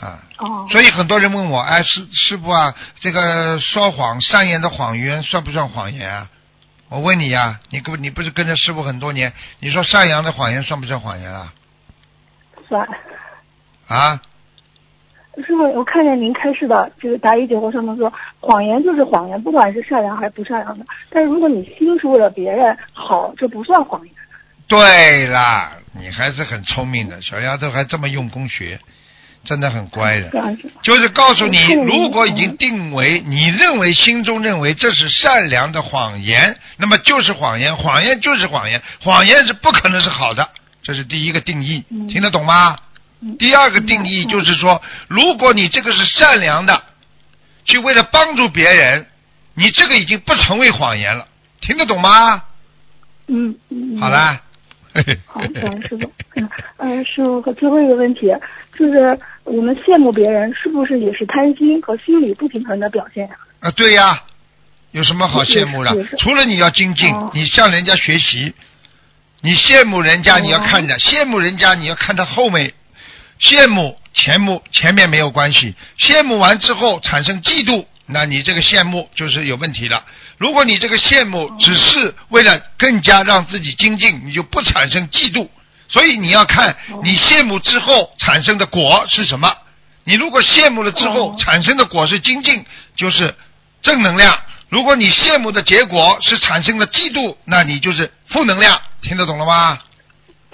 啊，
哦，
所以很多人问我，哎，师师傅啊，这个说谎善言的谎言算不算谎言啊？我问你呀、你跟你不是跟着师傅很多年，你说善良的谎言算不算谎言啊？
算。
啊，
师傅，我看见您开示的这个答疑解惑上面说，谎言就是谎言，不管是善良还是不善良的。但是如果你心是为了别人好，这不算谎言。
对啦，你你还是很聪明的，小丫头还这么用功学，真的很乖的。就是告诉你，
嗯
如果已经定为你认为心中认为这是善良的谎言，那么就是谎言，谎言就是谎言，谎言是不可能是好的，这是第一个定义，
嗯
听得懂吗？第二个定义就是说，如果你这个是善良的，去为了帮助别人，你这个已经不成为谎言了，听得懂吗？
嗯嗯。
好啦。
好，感恩师傅。嗯，呃，师傅和最后一个问题就是，我们羡慕别人是不是也是贪心和心理不平衡的表现呀、
啊，对呀，有什么好羡慕的？除了你要精进，
哦
你向人家学习，你羡慕人家，
哦
你要看着；羡慕人家，你要看他后面。羡慕前目前面没有关系，羡慕完之后产生嫉妒，那你这个羡慕就是有问题了。如果你这个羡慕只是为了更加让自己精进，你就不产生嫉妒。所以你要看你羡慕之后产生的果是什么。你如果羡慕了之后产生的果是精进，就是正能量；如果你羡慕的结果是产生了嫉妒，那你就是负能量。听得懂了吗？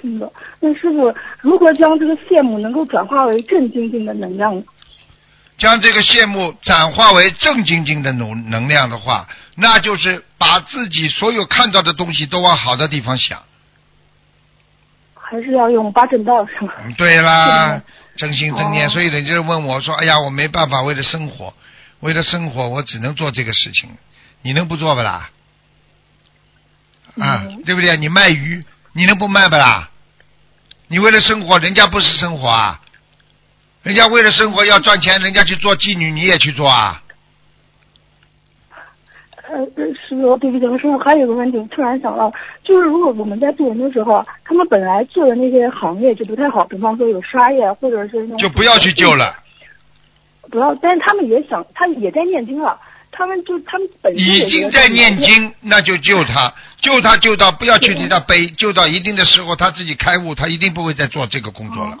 听得懂。那师傅如何将这个羡慕能够转化为正精进的能量呢？
将这个羡慕转化为正精进的能能量的话，那就是把自己所有看到的东西都往好的地方想。
还是要用八正道是吗？
嗯对啦，真心真念。
哦
所以人家问我说：“哎呀，我没办法，为了生活，为了生活，我只能做这个事情。你能不做不啦？啊，
嗯
对不对？你卖鱼，你能不卖不啦？你为了生活，人家不是生活啊，人家为了生活要赚钱，人家去做妓女，你也去做啊？
呃，呃师傅，对不起，师傅还有一个问题，我突然想到，就是如果我们在救人的时候，他们本来做的那些行业就不太好，比方说有沙业或者是
就不要去救了。
不要，但是他们也想，他也在念经了，他们就他们本身
已经在念经，那就救他，救他救到不要去替他背，救到一定的时候他自己开悟，他一定不会再做这个工作了。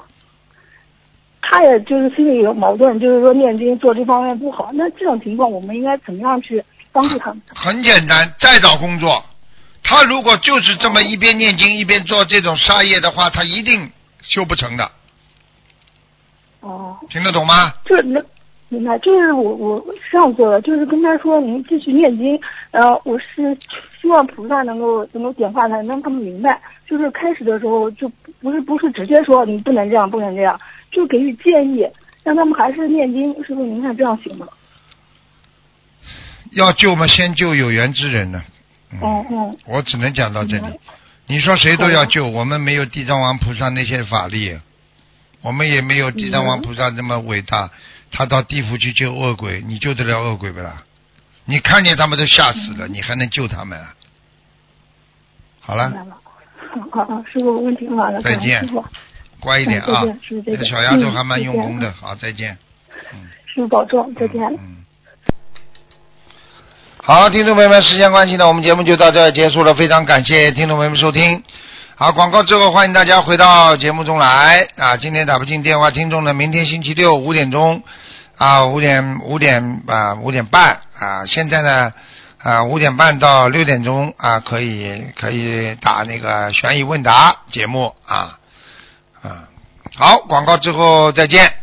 他也就是心里有矛盾，就是说念经做这方面不好。那这种情况，我们应该怎么样去帮助他们？
很简单，再找工作。他如果就是这么一边念经一边做这种杀业的话，他一定修不成的。
哦，
听得懂吗？
就是那明白，就是我我上次，就是跟他说您继续念经，然后我是希望菩萨能够能够点化他，让他们明白。就是开始的时候就不是不是直接说你不能这样不能这样，就给予建议，让他们还是念经。师傅，您看这样行吗？
要救嘛，先救有缘之人呢。
嗯嗯。
我只能讲到这里。你说谁都要救，我们没有地藏王菩萨那些法力，我们也没有地藏王菩萨那么伟大。他到地府去救恶鬼，你救得了恶鬼不啦？你看见他们都吓死了，你还能救他们啊？好了，
好好，师傅，问题问完了，
再见
师傅，
乖一点啊这小丫头还蛮用功的，
嗯
好，再见。
师傅保重，再见。
好，听众朋友们，时间关系呢，我们节目就到这儿结束了。非常感谢听众朋友们收听。好，广告之后欢迎大家回到节目中来啊！今天打不进电话，听众呢，明天星期六五点钟啊，五点五点啊五点半啊，现在呢啊五点半到六点钟啊，可以可以打那个悬疑问答节目啊啊。好，广告之后再见。